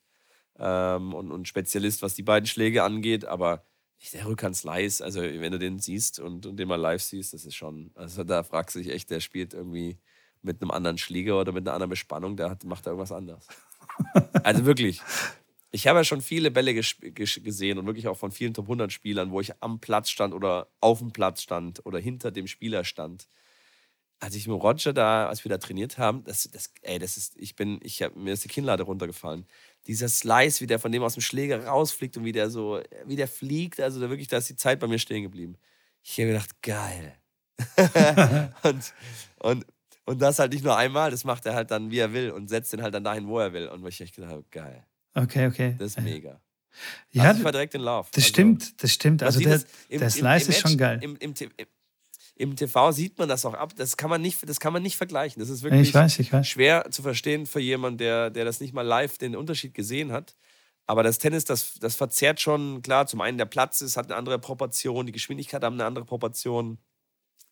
ähm, und, und Spezialist, was die beiden Schläge angeht, aber der Rückhand-Slice, also wenn du den siehst und, und den mal live siehst, das ist schon, also da fragst du dich echt, der spielt irgendwie mit einem anderen Schläger oder mit einer anderen Bespannung, der hat, macht da irgendwas anders. also wirklich. Ich habe ja schon viele Bälle gesehen und wirklich auch von vielen Top 100 Spielern, wo ich am Platz stand oder auf dem Platz stand oder hinter dem Spieler stand. Als ich mit Roger da, als wir da trainiert haben, das, das, ey, das ist, ich bin, ich hab, mir ist die Kinnlade runtergefallen. Dieser Slice, wie der von dem aus dem Schläger rausfliegt und wie der so, wie der fliegt, also da wirklich, da ist die Zeit bei mir stehen geblieben. Ich habe gedacht, geil. und, und, und das halt nicht nur einmal, das macht er halt dann, wie er will und setzt den halt dann dahin, wo er will. Und ich echt gedacht habe, geil. Okay, okay. Das ist mega. Ja, also ich war direkt in Love. Das also, stimmt, das stimmt. Also der, im, der Slice im, im ist schon geil. Im, Im, TV sieht man das auch ab. Das kann man nicht, das kann man nicht vergleichen. Das ist wirklich ich weiß, ich weiß. schwer zu verstehen für jemanden, der, der das nicht mal live den Unterschied gesehen hat. Aber das Tennis, das, das verzerrt schon, klar, zum einen der Platz ist, hat eine andere Proportion, die Geschwindigkeit hat eine andere Proportion.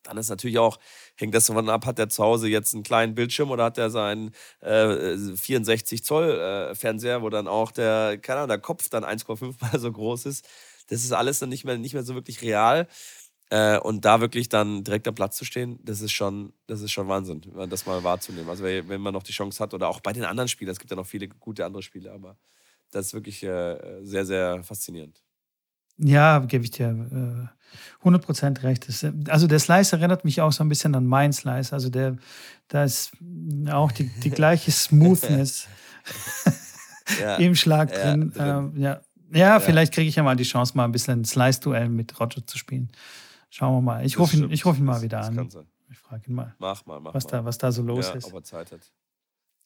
Dann ist natürlich auch, hängt das davon ab, hat der zu Hause jetzt einen kleinen Bildschirm oder hat er seinen äh, 64 Zoll äh, Fernseher, wo dann auch der, keine Ahnung, der Kopf dann 1,5 mal so groß ist. Das ist alles dann nicht mehr, nicht mehr so wirklich real. Äh, und da wirklich dann direkt am Platz zu stehen, das ist schon, das ist schon Wahnsinn, das mal wahrzunehmen. Also wenn man noch die Chance hat oder auch bei den anderen Spielen, es gibt ja noch viele gute andere Spiele, aber das ist wirklich äh, sehr, sehr faszinierend. Ja, gebe ich dir äh, 100% recht. Das, also der Slice erinnert mich auch so ein bisschen an mein Slice. Also der, da ist auch die, die gleiche Smoothness ja. im Schlag ja, drin. Ähm, ja. ja. Ja, vielleicht kriege ich ja mal die Chance, mal ein bisschen ein Slice-Duell mit Roger zu spielen. Schauen wir mal. Ich rufe ihn, ruf ihn mal wieder an. Ich frage ihn mal. Mach mal, mach was mal. Da, was da so los ja, ist. Ob er Zeit hat.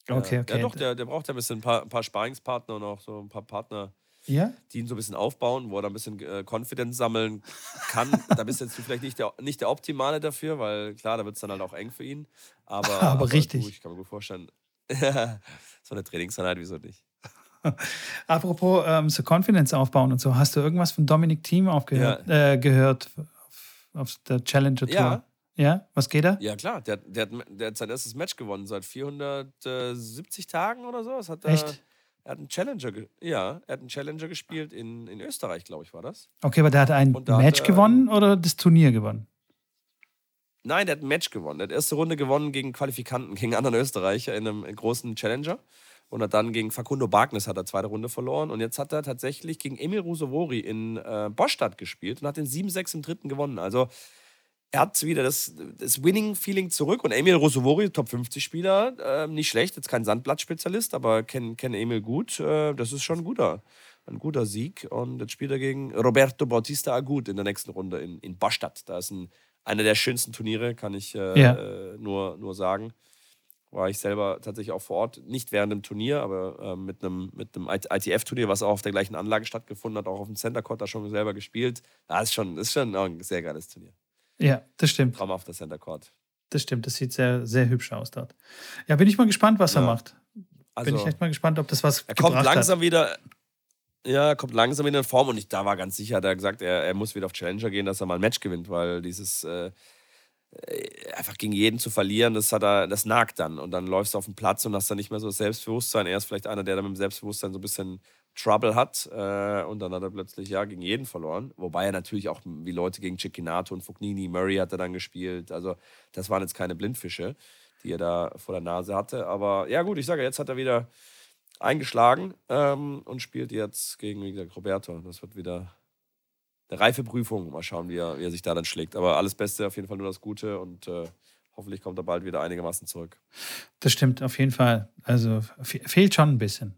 Okay, okay. Ja, doch, der, der braucht ja ein bisschen ein paar, ein paar Sparingspartner und auch so ein paar Partner, ja? die ihn so ein bisschen aufbauen, wo er da ein bisschen äh, Confidence sammeln kann. da bist jetzt du vielleicht nicht der, nicht der Optimale dafür, weil klar, da wird es dann halt auch eng für ihn. Aber, aber, aber richtig. Du, ich kann mir gut vorstellen, so eine Trainingseinheit, wieso nicht? Apropos ähm, so Confidence aufbauen und so, hast du irgendwas von Dominik Team aufgehört, ja. äh, gehört auf, der Challenger Tour? Ja, ja, was geht da? Ja, klar. Der, der, der hat sein erstes Match gewonnen seit 470 Tagen oder so. Hat, Echt? Er hat einen Challenger, ja, er hat einen Challenger gespielt in, in Österreich, glaube ich, war das. Okay, aber der hat ein Match hat gewonnen oder das Turnier gewonnen? Nein, der hat ein Match gewonnen. Der hat erste Runde gewonnen gegen Qualifikanten, gegen anderen Österreicher in einem großen Challenger. Und hat dann gegen Facundo Bagnes hat er zweite Runde verloren. Und jetzt hat er tatsächlich gegen Emil Rusovori in äh, Bostadt gespielt und hat den 7-6 im dritten gewonnen. Also er hat wieder das, das Winning-Feeling zurück. Und Emil Rosovori, Top 50-Spieler, äh, nicht schlecht, jetzt kein Sandblatt-Spezialist, aber kenne kenn Emil gut. Äh, das ist schon ein guter, ein guter Sieg. Und jetzt spielt er gegen Roberto Bautista Agut in der nächsten Runde in, in Bastadt. Da ist ein, einer der schönsten Turniere, kann ich äh, ja. nur, nur sagen. War ich selber tatsächlich auch vor Ort, nicht während dem Turnier, aber äh, mit einem, mit einem ITF-Turnier, was auch auf der gleichen Anlage stattgefunden hat, auch auf dem Center Court da schon selber gespielt. Das ist schon, ist schon ein sehr geiles Turnier. Ja, das stimmt. Traumhafter Center Court. Das stimmt, das sieht sehr, sehr hübsch aus dort. Ja, bin ich mal gespannt, was ja. er macht. Also, bin ich echt mal gespannt, ob das was Er kommt langsam hat. wieder. Ja, er kommt langsam in Form und ich da war ganz sicher, hat er gesagt, er, er muss wieder auf Challenger gehen, dass er mal ein Match gewinnt, weil dieses äh, einfach gegen jeden zu verlieren, das hat er, das nagt dann. Und dann läufst du auf den Platz und hast dann nicht mehr so das Selbstbewusstsein. Er ist vielleicht einer, der dann mit dem Selbstbewusstsein so ein bisschen Trouble hat. Äh, und dann hat er plötzlich ja gegen jeden verloren. Wobei er natürlich auch wie Leute gegen Cecchinato und Fognini, Murray hat er dann gespielt. Also das waren jetzt keine Blindfische, die er da vor der Nase hatte. Aber ja gut, ich sage, jetzt hat er wieder eingeschlagen ähm, und spielt jetzt gegen, wie gesagt, Roberto. Das wird wieder eine reife Prüfung. Mal schauen, wie er, wie er sich da dann schlägt. Aber alles Beste, auf jeden Fall nur das Gute und äh, hoffentlich kommt er bald wieder einigermaßen zurück. Das stimmt, auf jeden Fall. Also fehlt schon ein bisschen.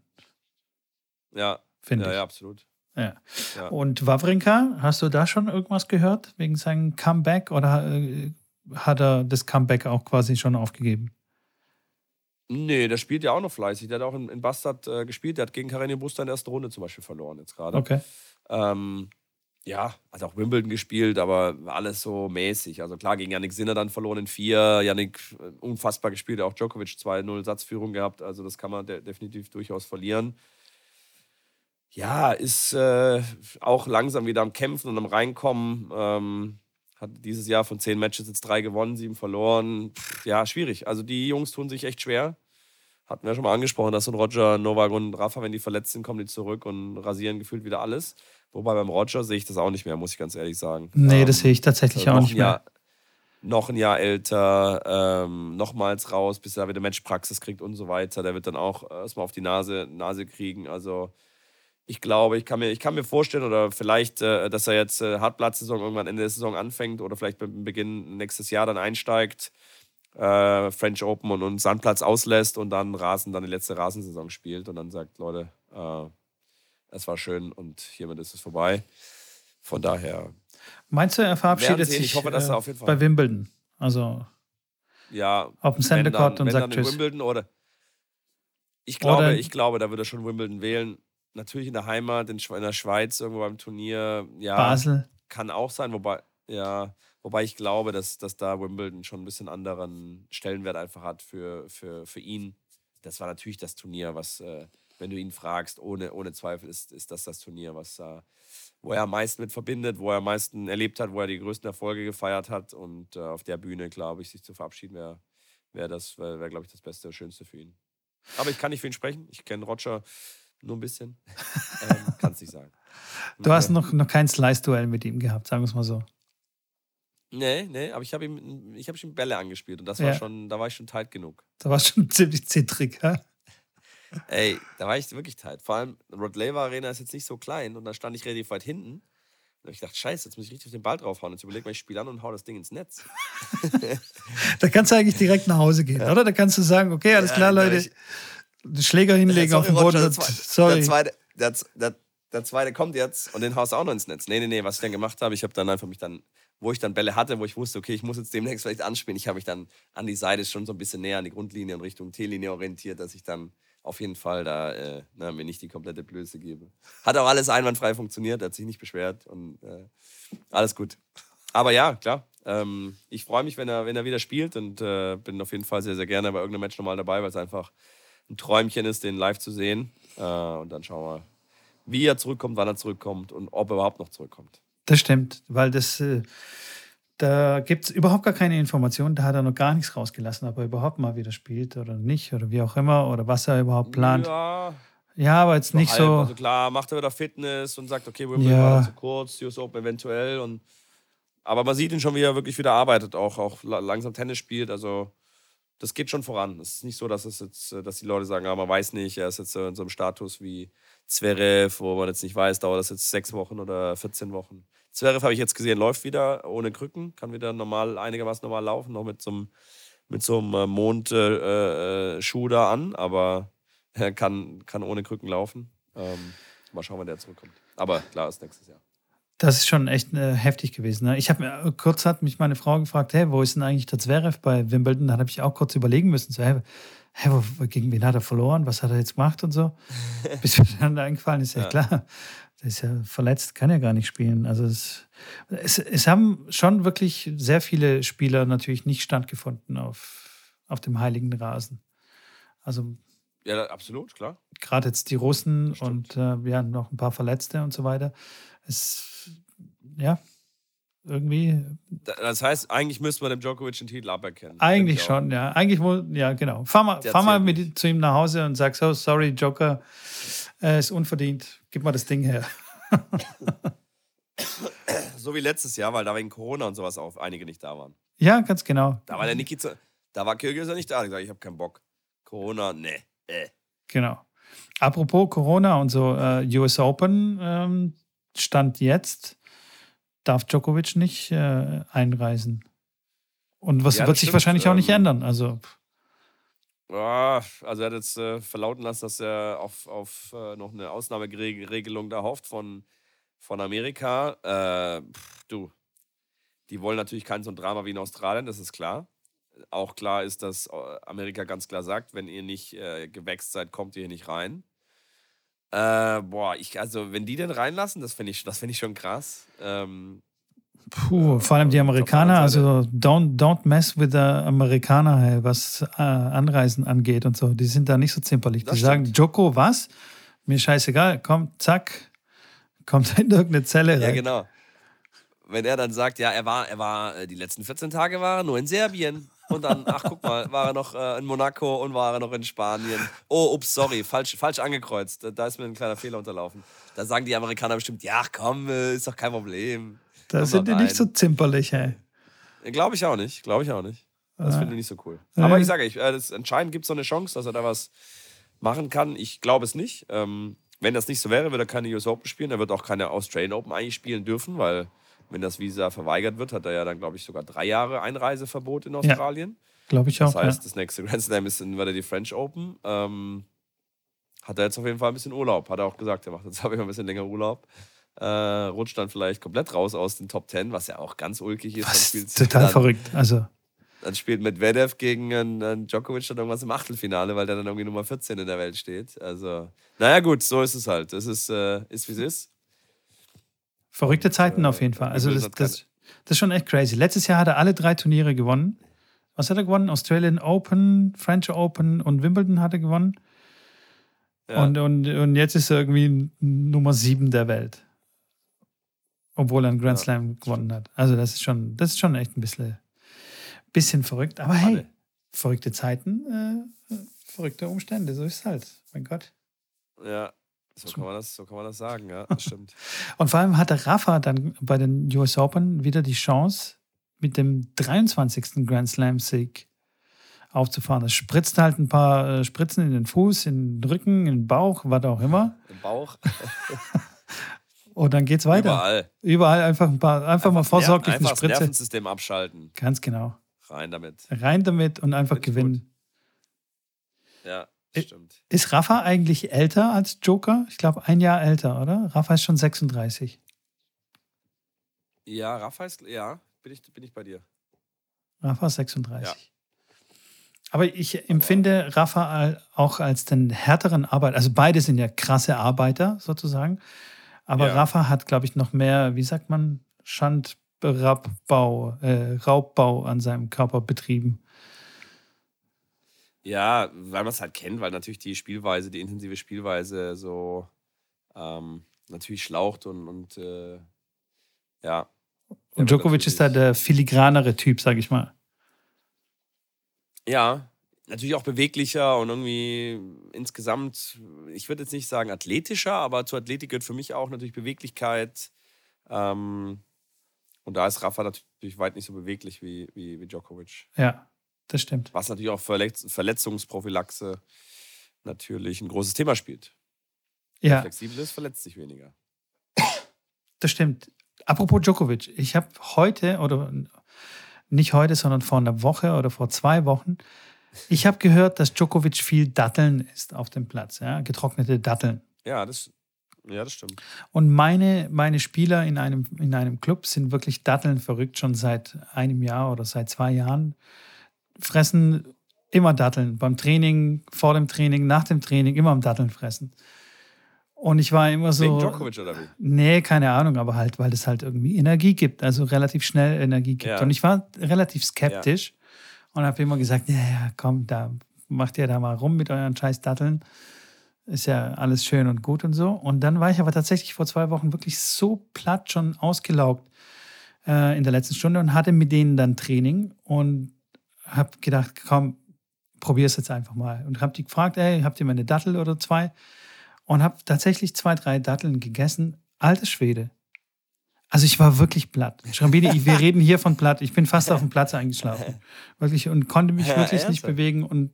Ja, finde ja, ich. Ja, absolut. Ja. ja. Und Wawrinka, hast du da schon irgendwas gehört wegen seinem Comeback oder äh, hat er das Comeback auch quasi schon aufgegeben? Nee, der spielt ja auch noch fleißig. Der hat auch in, in Bastard äh, gespielt. Der hat gegen Karenio Buster in der ersten Runde zum Beispiel verloren jetzt gerade. Okay. Ähm, ja, hat auch Wimbledon gespielt, aber alles so mäßig. Also klar, gegen Yannick Sinner dann verloren in vier. Yannick äh, unfassbar gespielt, auch Djokovic 2-0 Satzführung gehabt. Also das kann man de definitiv durchaus verlieren ja, ist äh, auch langsam wieder am Kämpfen und am Reinkommen. Ähm, hat dieses Jahr von zehn Matches jetzt drei gewonnen, sieben verloren. Pff, ja, schwierig. Also die Jungs tun sich echt schwer. Hatten wir schon mal angesprochen, dass so ein Roger, Novak und Rafa, wenn die verletzt sind, kommen die zurück und rasieren gefühlt wieder alles. Wobei beim Roger sehe ich das auch nicht mehr, muss ich ganz ehrlich sagen. Nee, ähm, das sehe ich tatsächlich also auch nicht mehr. Jahr, noch ein Jahr älter, ähm, nochmals raus, bis er wieder Matchpraxis kriegt und so weiter. Der wird dann auch erstmal auf die Nase, Nase kriegen. Also ich glaube, ich kann mir, ich kann mir vorstellen, oder vielleicht, äh, dass er jetzt äh, Hartblatt-Saison irgendwann Ende der Saison anfängt oder vielleicht beim Beginn nächstes Jahr dann einsteigt, äh, French Open und, und Sandplatz auslässt und dann Rasen, dann die letzte Rasensaison spielt und dann sagt, Leute, äh, es war schön und hiermit ist es vorbei. Von daher. Meinst du, er verabschiedet sich ich hoffe, dass er auf jeden Fall bei Wimbledon? Also ja, auf dem Center Court und sagt Tschüss. Wimbledon oder ich glaube, oder ich glaube, da würde er schon Wimbledon wählen. Natürlich in der Heimat, in, der Schweiz, irgendwo beim Turnier. Ja, Basel. Kann auch sein, wobei, ja, wobei ich glaube, dass, dass da Wimbledon schon ein bisschen anderen Stellenwert einfach hat für, für, für ihn. Das war natürlich das Turnier, was, äh, wenn du ihn fragst, ohne, ohne Zweifel ist, ist das das Turnier, was, äh, wo er am meisten mit verbindet, wo er am meisten erlebt hat, wo er die größten Erfolge gefeiert hat. Und äh, auf der Bühne, glaube ich, sich zu verabschieden, wäre wär das, wäre, wär, glaube ich, das Beste, das Schönste für ihn. Aber ich kann nicht für ihn sprechen. Ich kenne Roger nur ein bisschen. ähm, kann es nicht sagen. Du hast noch, noch kein Slice-Duell mit ihm gehabt, sagen wir es mal so. Nee, nee, aber ich habe ihm, hab ihm Bälle angespielt und das war ja. schon, da war ich schon tight genug. Da war schon ziemlich zittrig, ja? Ey, da war ich wirklich tight. Vor allem, Rod Laver Arena ist jetzt nicht so klein und da stand ich relativ weit hinten. Und ich dachte, scheiße, jetzt muss ich richtig auf den Ball draufhauen. Jetzt überleg mal, ich spiele an und hau das Ding ins Netz. da kannst du eigentlich direkt nach Hause gehen, ja. oder? Da kannst du sagen, okay, alles ja, klar, Leute, ich, den Schläger hinlegen sorry, auf den Boden. Roger, der, sorry. Der zweite, der, der, der zweite kommt jetzt und den haust du auch noch ins Netz. Nee, nee, nee, was ich dann gemacht habe, ich habe dann einfach mich dann, wo ich dann Bälle hatte, wo ich wusste, okay, ich muss jetzt demnächst vielleicht anspielen, ich habe mich dann an die Seite schon so ein bisschen näher an die Grundlinie und Richtung T-Linie orientiert, dass ich dann auf jeden Fall da äh, na, mir nicht die komplette Blöße gebe. Hat auch alles einwandfrei funktioniert, hat sich nicht beschwert und äh, alles gut. Aber ja, klar. Ähm, ich freue mich, wenn er, wenn er wieder spielt und äh, bin auf jeden Fall sehr, sehr gerne bei irgendeinem Match nochmal dabei, weil es einfach ein Träumchen ist, den live zu sehen. Äh, und dann schauen wir, wie er zurückkommt, wann er zurückkommt und ob er überhaupt noch zurückkommt. Das stimmt, weil das äh, da gibt es überhaupt gar keine Informationen. Da hat er noch gar nichts rausgelassen, ob er überhaupt mal wieder spielt oder nicht oder wie auch immer oder was er überhaupt plant. Ja, ja aber jetzt nicht halb. so. Also klar, macht er wieder Fitness und sagt, okay, Wimbledon ja. war zu kurz, US Open eventuell. Und, aber man sieht ihn schon, wie er wirklich wieder arbeitet, auch, auch langsam Tennis spielt. Also das geht schon voran. Es ist nicht so, dass, es jetzt, dass die Leute sagen, ah, man weiß nicht, er ist jetzt in so einem Status wie Zverev, wo man jetzt nicht weiß, dauert das jetzt sechs Wochen oder 14 Wochen. Zverev habe ich jetzt gesehen, läuft wieder ohne Krücken, kann wieder normal, einigermaßen normal laufen, noch mit so einem, mit so einem äh, Mondschuh äh, da an, aber er kann, kann ohne Krücken laufen. Ähm, mal schauen, wann der zurückkommt. Aber klar, ist nächstes Jahr. Das ist schon echt äh, heftig gewesen. Ne? Ich habe mir äh, kurz hat mich meine Frau gefragt, hey, wo ist denn eigentlich der Zverev bei Wimbledon? Dann habe ich auch kurz überlegen müssen, so, hey, hey wo, gegen wen hat er verloren? Was hat er jetzt gemacht und so? Bis mir dann eingefallen ist, ja, ja. klar, der ist ja verletzt, kann ja gar nicht spielen. Also es, es, es haben schon wirklich sehr viele Spieler natürlich nicht stattgefunden auf, auf dem heiligen Rasen. Also ja, absolut, klar. Gerade jetzt die Russen und äh, wir haben noch ein paar Verletzte und so weiter. Es, ja, irgendwie. Das heißt, eigentlich müsste man dem Djokovic den Titel aberkennen. Eigentlich schon, ja. Eigentlich wohl, ja, genau. Fahr mal, fahr mal mit, zu ihm nach Hause und sag so, sorry, Joker, äh, ist unverdient, gib mal das Ding her. so wie letztes Jahr, weil da wegen Corona und sowas auch einige nicht da waren. Ja, ganz genau. Da war der Niki, da war Kirgis ja nicht da. Ich gesagt, ich habe keinen Bock. Corona, ne. Äh. Genau. Apropos Corona und so, äh, US Open ähm, stand jetzt, darf Djokovic nicht äh, einreisen. Und was ja, wird sich stimmt. wahrscheinlich auch nicht ähm, ändern. Also. Ja, also er hat jetzt äh, verlauten lassen, dass er auf, auf äh, noch eine Ausnahmeregelung da hofft von, von Amerika. Äh, pff, du, die wollen natürlich kein so ein Drama wie in Australien, das ist klar. Auch klar ist, dass äh, Amerika ganz klar sagt, wenn ihr nicht äh, gewächst seid, kommt ihr hier nicht rein. Äh, boah, ich, also wenn die den reinlassen, das finde ich, find ich schon krass. Ähm, Puh, vor allem die Amerikaner, also don't, don't mess with the Amerikaner, hey, was äh, Anreisen angeht und so. Die sind da nicht so zimperlich. Die sagen, Joko, was? Mir scheißegal, komm, zack, kommt in irgendeine Zelle rein. Ja, genau. Wenn er dann sagt, ja, er war, er war, äh, die letzten 14 Tage war er nur in Serbien. Und dann, ach guck mal, war er noch äh, in Monaco und war er noch in Spanien. Oh, ups, sorry, falsch, falsch angekreuzt. Da ist mir ein kleiner Fehler unterlaufen. Da sagen die Amerikaner bestimmt, ja, komm, äh, ist doch kein Problem. Da sind die nicht so zimperlich, ey. Glaube ich auch nicht, glaube ich auch nicht. Das ja. finde ich nicht so cool. Aber ich sage, ich, äh, das, anscheinend gibt es so eine Chance, dass er da was machen kann. Ich glaube es nicht. Ähm, wenn das nicht so wäre, würde er keine US Open spielen. Er wird auch keine Australian Open eigentlich spielen dürfen, weil wenn das Visa verweigert wird, hat er ja dann, glaube ich, sogar drei Jahre Einreiseverbot in Australien. Ja, glaube ich auch. Das heißt, ja. das nächste Grand Slam ist dann wieder die French Open. Ähm, hat er jetzt auf jeden Fall ein bisschen Urlaub. Hat er auch gesagt, er macht jetzt habe ich mal ein bisschen länger Urlaub. Äh, rutscht dann vielleicht komplett raus aus den Top Ten, was ja auch ganz ulkig ist. Was, total dann, verrückt. Also. Dann spielt Medvedev gegen einen, Djokovic dann irgendwas im Achtelfinale, weil der dann irgendwie Nummer 14 in der Welt steht. Also, naja, gut, so ist es halt. Das ist, äh, ist wie es ist. Verrückte Zeiten auf jeden Fall. Also, das, das, das ist schon echt crazy. Letztes Jahr hat er alle drei Turniere gewonnen. Was hat er gewonnen? Australian Open, French Open und Wimbledon hat er gewonnen. Ja. Und, und, und jetzt ist er irgendwie Nummer 7 der Welt. Obwohl er einen Grand Slam ja. gewonnen hat. Also das ist schon, das ist schon echt ein bisschen Bisschen verrückt, aber hey, Alle. verrückte Zeiten, äh, verrückte Umstände, so ist es halt. Mein Gott. Ja, so kann man das, so kann man das sagen, ja, das stimmt. Und vor allem hatte Rafa dann bei den US Open wieder die Chance, mit dem 23. Grand Slam-Sieg aufzufahren. Das spritzt halt ein paar äh, Spritzen in den Fuß, in den Rücken, in den Bauch, was auch immer. Im Bauch. Und dann geht's weiter. Überall. Überall einfach ein paar, einfach, einfach mal vorsorglich eine Spritze. das Nervensystem abschalten. Ganz genau. Rein damit. Rein damit und einfach gewinnen. Ja, stimmt. Ist Rafa eigentlich älter als Joker? Ich glaube, ein Jahr älter, oder? Rafa ist schon 36. Ja, Rafa ist, ja, bin ich, bin ich bei dir. Rafa ist 36. Ja. Aber ich empfinde Rafa auch als den härteren Arbeiter. Also beide sind ja krasse Arbeiter sozusagen. Aber ja. Rafa hat, glaube ich, noch mehr, wie sagt man, Schand, Raubbau, äh, Raubbau an seinem Körper betrieben. Ja, weil man es halt kennt, weil natürlich die Spielweise, die intensive Spielweise so ähm, natürlich schlaucht und, und äh, ja. Und Djokovic ist da der filigranere Typ, sag ich mal. Ja, natürlich auch beweglicher und irgendwie insgesamt, ich würde jetzt nicht sagen athletischer, aber zur Athletik gehört für mich auch natürlich Beweglichkeit. Ähm, und da ist Rafa natürlich weit nicht so beweglich wie, wie, wie Djokovic. Ja, das stimmt. Was natürlich auch Verletz Verletzungsprophylaxe natürlich ein großes Thema spielt. Ja. Wer flexibel ist, verletzt sich weniger. Das stimmt. Apropos Djokovic, ich habe heute oder nicht heute, sondern vor einer Woche oder vor zwei Wochen, ich habe gehört, dass Djokovic viel Datteln isst auf dem Platz, ja, getrocknete Datteln. Ja, das, ja, das stimmt. Und meine, meine Spieler in einem, in einem Club sind wirklich Datteln verrückt, schon seit einem Jahr oder seit zwei Jahren. Fressen immer Datteln. Beim Training, vor dem Training, nach dem Training, immer am Datteln fressen. Und ich war immer so. Wegen Djokovic oder wie? Nee, keine Ahnung, aber halt, weil es halt irgendwie Energie gibt, also relativ schnell Energie gibt. Ja. Und ich war relativ skeptisch ja. Und habe immer gesagt: Ja, ja, komm, da macht ihr da mal rum mit euren scheiß Datteln ist ja alles schön und gut und so. Und dann war ich aber tatsächlich vor zwei Wochen wirklich so platt, schon ausgelaugt äh, in der letzten Stunde und hatte mit denen dann Training und habe gedacht, komm, probier es jetzt einfach mal. Und habe die gefragt, ey, habt ihr mal eine Dattel oder zwei? Und habe tatsächlich zwei, drei Datteln gegessen. Alte Schwede. Also ich war wirklich platt. Schrambini, wir reden hier von platt. Ich bin fast auf dem Platz eingeschlafen. Wirklich und konnte mich wirklich ja, nicht bewegen. Und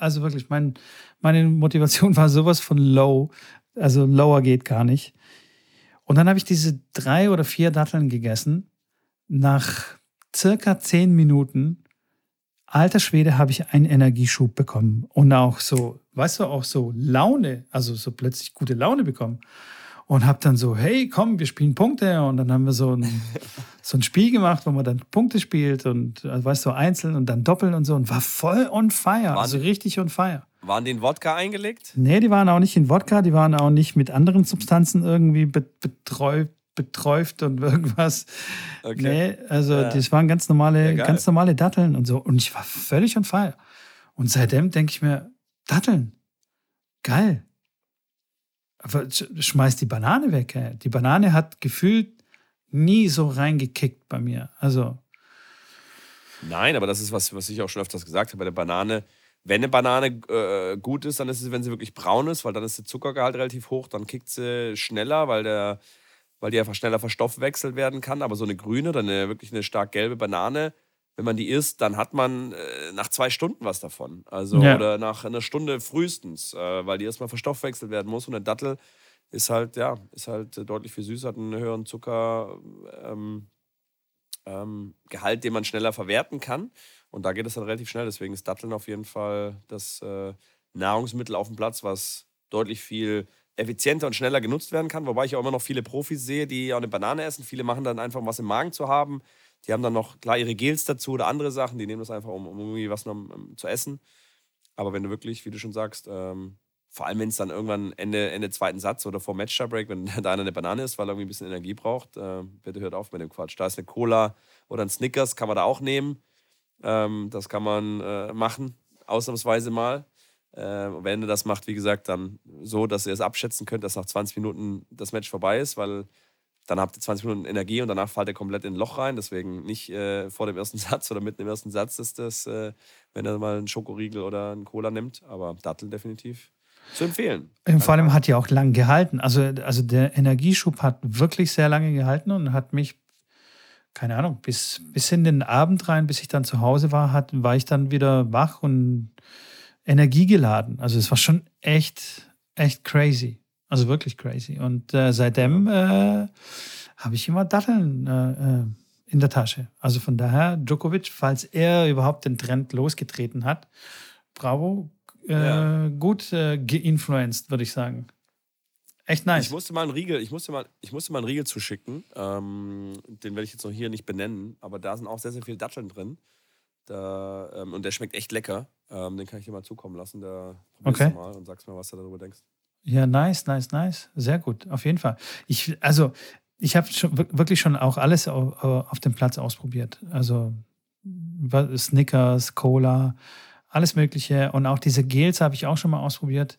also wirklich, mein, meine Motivation war sowas von low. Also lower geht gar nicht. Und dann habe ich diese drei oder vier Datteln gegessen. Nach circa zehn Minuten, alter Schwede, habe ich einen Energieschub bekommen. Und auch so, weißt du, auch so Laune, also so plötzlich gute Laune bekommen und habe dann so, hey, komm, wir spielen Punkte. Und dann haben wir so ein, so ein Spiel gemacht, wo man dann Punkte spielt und, also, weißt du, so einzeln und dann doppeln und so und war voll on fire, waren also richtig on fire. Waren die in Wodka eingelegt? Nee, die waren auch nicht in Wodka, die waren auch nicht mit anderen Substanzen irgendwie beträuft beträuft und irgendwas. Okay. Nee, also ja. das waren ganz normale, ja, ganz normale Datteln und so. Und ich war völlig on fire. Und seitdem denke ich mir, Datteln, geil schmeiß die Banane weg. Ey. Die Banane hat gefühlt nie so reingekickt bei mir. Also. Nein, aber das ist was, was ich auch schon öfters gesagt habe. Bei der Banane, wenn eine Banane äh, gut ist, dann ist es, wenn sie wirklich braun ist, weil dann ist der Zuckergehalt relativ hoch, dann kickt sie schneller, weil der weil die einfach schneller verstoffwechselt werden kann. Aber so eine grüne oder eine wirklich eine stark gelbe Banane, wenn man die isst, dann hat man äh, nach zwei Stunden was davon. Also Ja. oder nach einer Stunde frühestens, äh, weil die erstmal verstoffwechselt werden muss. Und eine Dattel ist halt, ja, ist halt äh, deutlich viel süßer, hat einen höheren Zucker. Ähm, ähm, den man schneller verwerten kann. Und da geht es dann relativ schnell. Deswegen ist Datteln auf jeden Fall das äh, Nahrungsmittel auf dem Platz, was deutlich viel effizienter und schneller genutzt werden kann. Wobei ich auch immer noch viele Profis sehe, die auch eine Banane essen. Viele machen dann einfach, um was im Magen zu haben. Die haben dann noch klar ihre Gels dazu oder andere Sachen. Die nehmen das einfach, um, um irgendwie was noch um, zu essen. Aber wenn du wirklich, wie du schon sagst, ähm, vor allem wenn es dann irgendwann Ende, Ende zweiten Satz oder vor Match-Break, wenn da einer eine Banane ist, weil er irgendwie ein bisschen Energie braucht, äh, bitte hört auf mit dem Quatsch. Da ist eine Cola oder ein Snickers, kann man da auch nehmen. Ähm, das kann man äh, machen, ausnahmsweise mal. Äh, wenn ihr das macht, wie gesagt, dann so, dass ihr es abschätzen könnt, dass nach 20 Minuten das Match vorbei ist, weil dann habt ihr 20 Minuten Energie und danach fallt ihr komplett in ein Loch rein. Deswegen nicht äh, vor dem ersten Satz oder mitten im ersten Satz ist das, äh, wenn ihr mal einen Schokoriegel oder einen Cola nimmt. Aber Dattel definitiv zu empfehlen. Und vor allem hat die auch lang gehalten. Also, also der Energieschub hat wirklich sehr lange gehalten und hat mich, keine Ahnung, bis, bis in den Abend rein, bis ich dann zu Hause war, hat, war ich dann wieder wach und energiegeladen. Also es war schon echt, echt crazy. Also wirklich crazy. Und äh, seitdem äh, habe ich immer Datteln äh, äh, in der Tasche. Also von daher, Djokovic, falls er überhaupt den Trend losgetreten hat, bravo, äh, Ja. gut äh, geinfluenced, würde ich sagen. Echt nice. Ich musste mal einen Riegel, ich musste mal, ich musste mal einen Riegel zuschicken. Ähm, den werde ich jetzt noch hier nicht benennen, aber da sind auch sehr, sehr viele Datteln drin. Da, ähm, und der schmeckt echt lecker. Ähm, den kann ich dir mal zukommen lassen. Da probierst Okay. du mal und sagst mir, was du darüber denkst. Ja, nice, nice, nice. Sehr gut, auf jeden Fall. Ich, also, ich habe wirklich schon auch alles au- au- auf dem Platz ausprobiert. Also Snickers, Cola, alles Mögliche. Und auch diese Gels habe ich auch schon mal ausprobiert.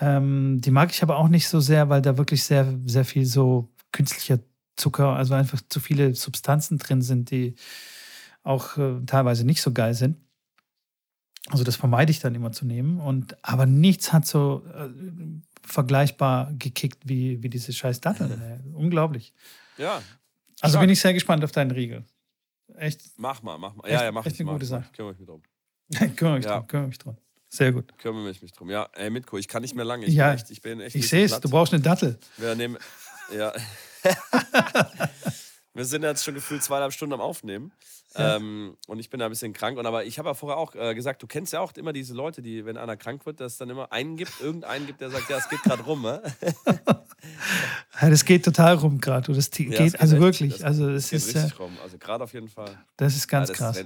Ähm, die mag ich aber auch nicht so sehr, weil da wirklich sehr, sehr viel so künstlicher Zucker, also einfach zu viele Substanzen drin sind, die auch äh, teilweise nicht so geil sind. Also das vermeide ich dann immer zu nehmen. Und, aber nichts hat so äh, vergleichbar gekickt wie, wie diese scheiß Datteln. Unglaublich. Ja, Also Stark. bin ich sehr gespannt auf deinen Riegel. Echt, mach mal, mach mal. Echt- Ja, ja, mach echt ich, eine mach gute ich, Sache. mach ich. Kümmere mich drum. kümmere mich Ja. drum, kümmere mich drum. Sehr gut. Kümmere mich, mich drum. Ja, ey, Mitko, ich kann nicht mehr lange. Ich Ja, bin echt, ich bin echt Ich sehe es, du brauchst eine Dattel. Wir nehmen, ja. Wir sind jetzt schon gefühlt zweieinhalb Stunden am Aufnehmen. Ja. Ähm, und ich bin da ein bisschen krank. Und aber ich habe ja vorher auch äh, gesagt, du kennst ja auch immer diese Leute, die, wenn einer krank wird, dass es dann immer einen gibt, irgendeinen gibt, der sagt, ja, es geht gerade rum. Ne? Ja, das geht total rum gerade. Das t- Ja, geht, geht also echt- wirklich. das- also Es geht ist, äh, richtig rum. Also gerade auf jeden Fall. das ist ganz ja, das, krass.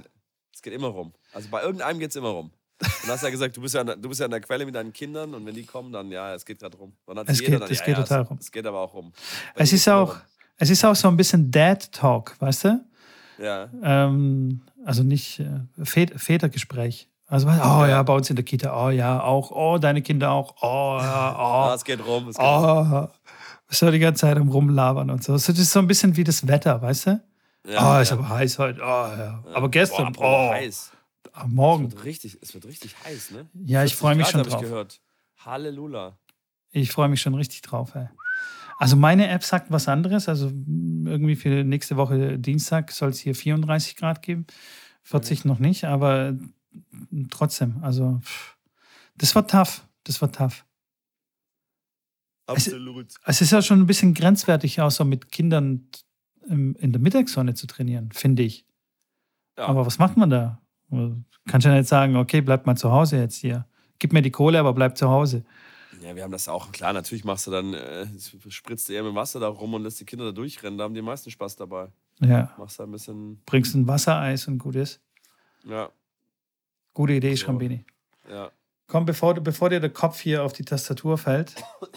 Es geht immer rum. Also bei irgendeinem geht es immer rum. Und hast ja gesagt, du bist ja, an der, du bist ja an der Quelle mit deinen Kindern und wenn die kommen, dann ja, es geht gerade rum. Dann hat Es jeder geht- dann, es ja, geht ja, total es, rum. Es geht aber auch rum. Bei Es ist auch, es ist auch so ein bisschen Dad Talk, weißt du? Ja. Ähm, also nicht äh, Vät- Vätergespräch. Also, oh ja, bei uns in der Kita, oh ja, auch, oh, deine Kinder auch, oh ja, oh, es geht rum. Es geht rum. oh. So die ganze Zeit am Rumlabern und so. Das ist so ein bisschen wie das Wetter, weißt du? Ja, oh, ist ja. aber heiß heute. Oh, ja. Ja. Aber gestern, Boah, oh, heiß. am Morgen. Es wird richtig, es wird richtig heiß, ne? Ja, ich 40 freue mich Grad schon drauf. Ich gehört. Halleluja. Ich freue mich schon richtig drauf. Ey. Also meine App sagt was anderes. Also mm, irgendwie für nächste Woche Dienstag soll es hier 34 Grad geben. 40 noch nicht, aber mm, trotzdem. Also pff, das war tough. Das war tough. Absolut. Es ist ja schon ein bisschen grenzwertig, auch so mit Kindern in der Mittagssonne zu trainieren, finde ich. Ja. Aber was macht man da? Kannst ja nicht sagen, okay, bleib mal zu Hause jetzt hier. Gib mir die Kohle, aber bleib zu Hause. Ja, wir haben das auch. Klar, natürlich machst du dann, äh, spritzt du eher mit Wasser da rum und lässt die Kinder da durchrennen. Da haben die meisten Spaß dabei. Ja, Machst da ein bisschen, bringst ein Wassereis und gut ist. ja, Gute Idee, So. Schrambini. ja. Komm, bevor, bevor dir der Kopf hier auf die Tastatur fällt,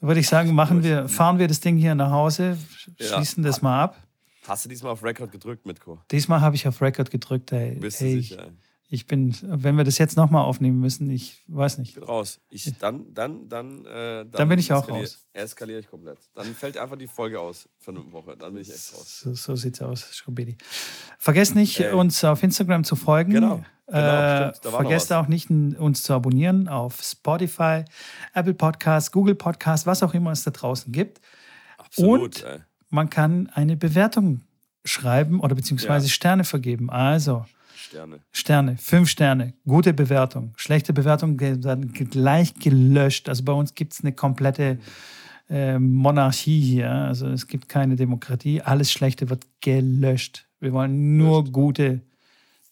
würde ich sagen, machen wir, fahren wir das Ding hier nach Hause, Ja. schließen das mal ab. Hast du diesmal auf Record gedrückt, Mitko? Diesmal habe ich auf Record gedrückt, ey. Bist du Hey, sicher? Ich bin, wenn wir das jetzt nochmal aufnehmen müssen, ich weiß Ich nicht. bin raus. Ich, dann, dann, dann, äh, dann, Dann bin ich auch eskalier- raus. Eskaliere ich komplett. Dann fällt einfach die Folge aus für eine Woche. Dann bin ich echt raus. So, so sieht's aus, Schrambini. Vergesst nicht, Ey. uns auf Instagram zu folgen. Genau, genau, äh, stimmt, vergesst auch nicht, uns zu abonnieren auf Spotify, Apple Podcasts, Google Podcasts, was auch immer es da draußen gibt. Absolut. Und- ey. Man kann eine Bewertung schreiben oder beziehungsweise Ja. Sterne vergeben. Also Sterne. Sterne, fünf Sterne, gute Bewertung. Schlechte Bewertung werden gleich gelöscht. Also bei uns gibt es eine komplette äh, Monarchie hier. Also es gibt keine Demokratie. Alles Schlechte wird gelöscht. Wir wollen nur gute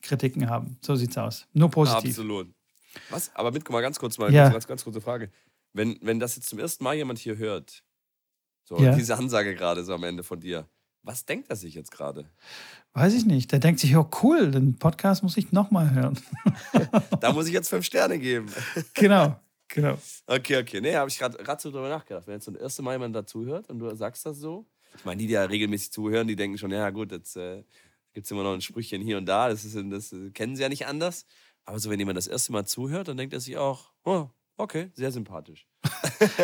Kritiken haben. So sieht's aus. Nur positiv. Absolut. Was? Aber mit, guck mal, ganz kurz mal, Ja. ganz, ganz kurze Frage. Wenn, wenn das jetzt zum ersten Mal jemand hier hört, so Ja. diese Ansage gerade so am Ende von dir, was denkt er sich jetzt gerade? Weiß ich nicht. Der denkt sich, oh cool, den Podcast muss ich nochmal hören. Da muss ich jetzt fünf Sterne geben. genau, genau. Okay, okay. Nee, habe ich gerade so drüber nachgedacht. Wenn jetzt so das erste Mal jemand dazuhört und du sagst das so, ich meine, die, die ja regelmäßig zuhören, die denken schon, ja gut, jetzt äh, gibt es immer noch ein Sprüchchen hier und da, das, ist, das kennen sie ja nicht anders. Aber so, wenn jemand das erste Mal zuhört, dann denkt er sich auch, oh, okay, sehr sympathisch.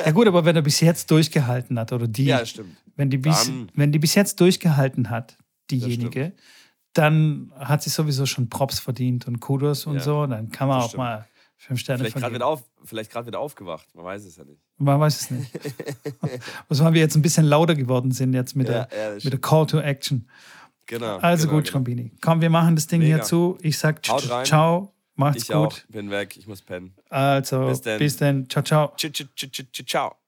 Ja gut, aber wenn er bis jetzt durchgehalten hat oder die, Ja, stimmt. wenn, die bis, Dann- wenn die bis jetzt durchgehalten hat, diejenige, dann hat sie sowieso schon Props verdient und Kudos und Ja, so. Dann kann man auch stimmt. mal fünf Sterne Vielleicht gerade vergeben. wieder, auf, vielleicht grad wieder aufgewacht, man weiß es ja nicht. Man weiß es nicht. Was weil wir jetzt ein bisschen lauter geworden sind jetzt mit, Ja, der, mit der Call to Action. Genau. Also genau, gut, genau. Schrambini. Komm, wir machen das Ding hier Mega. zu. Ich sag ciao, macht's Ich gut. auch, bin weg, ich muss pennen. Also, Bis denn. bis dann. Ciao, ciao. Ciao.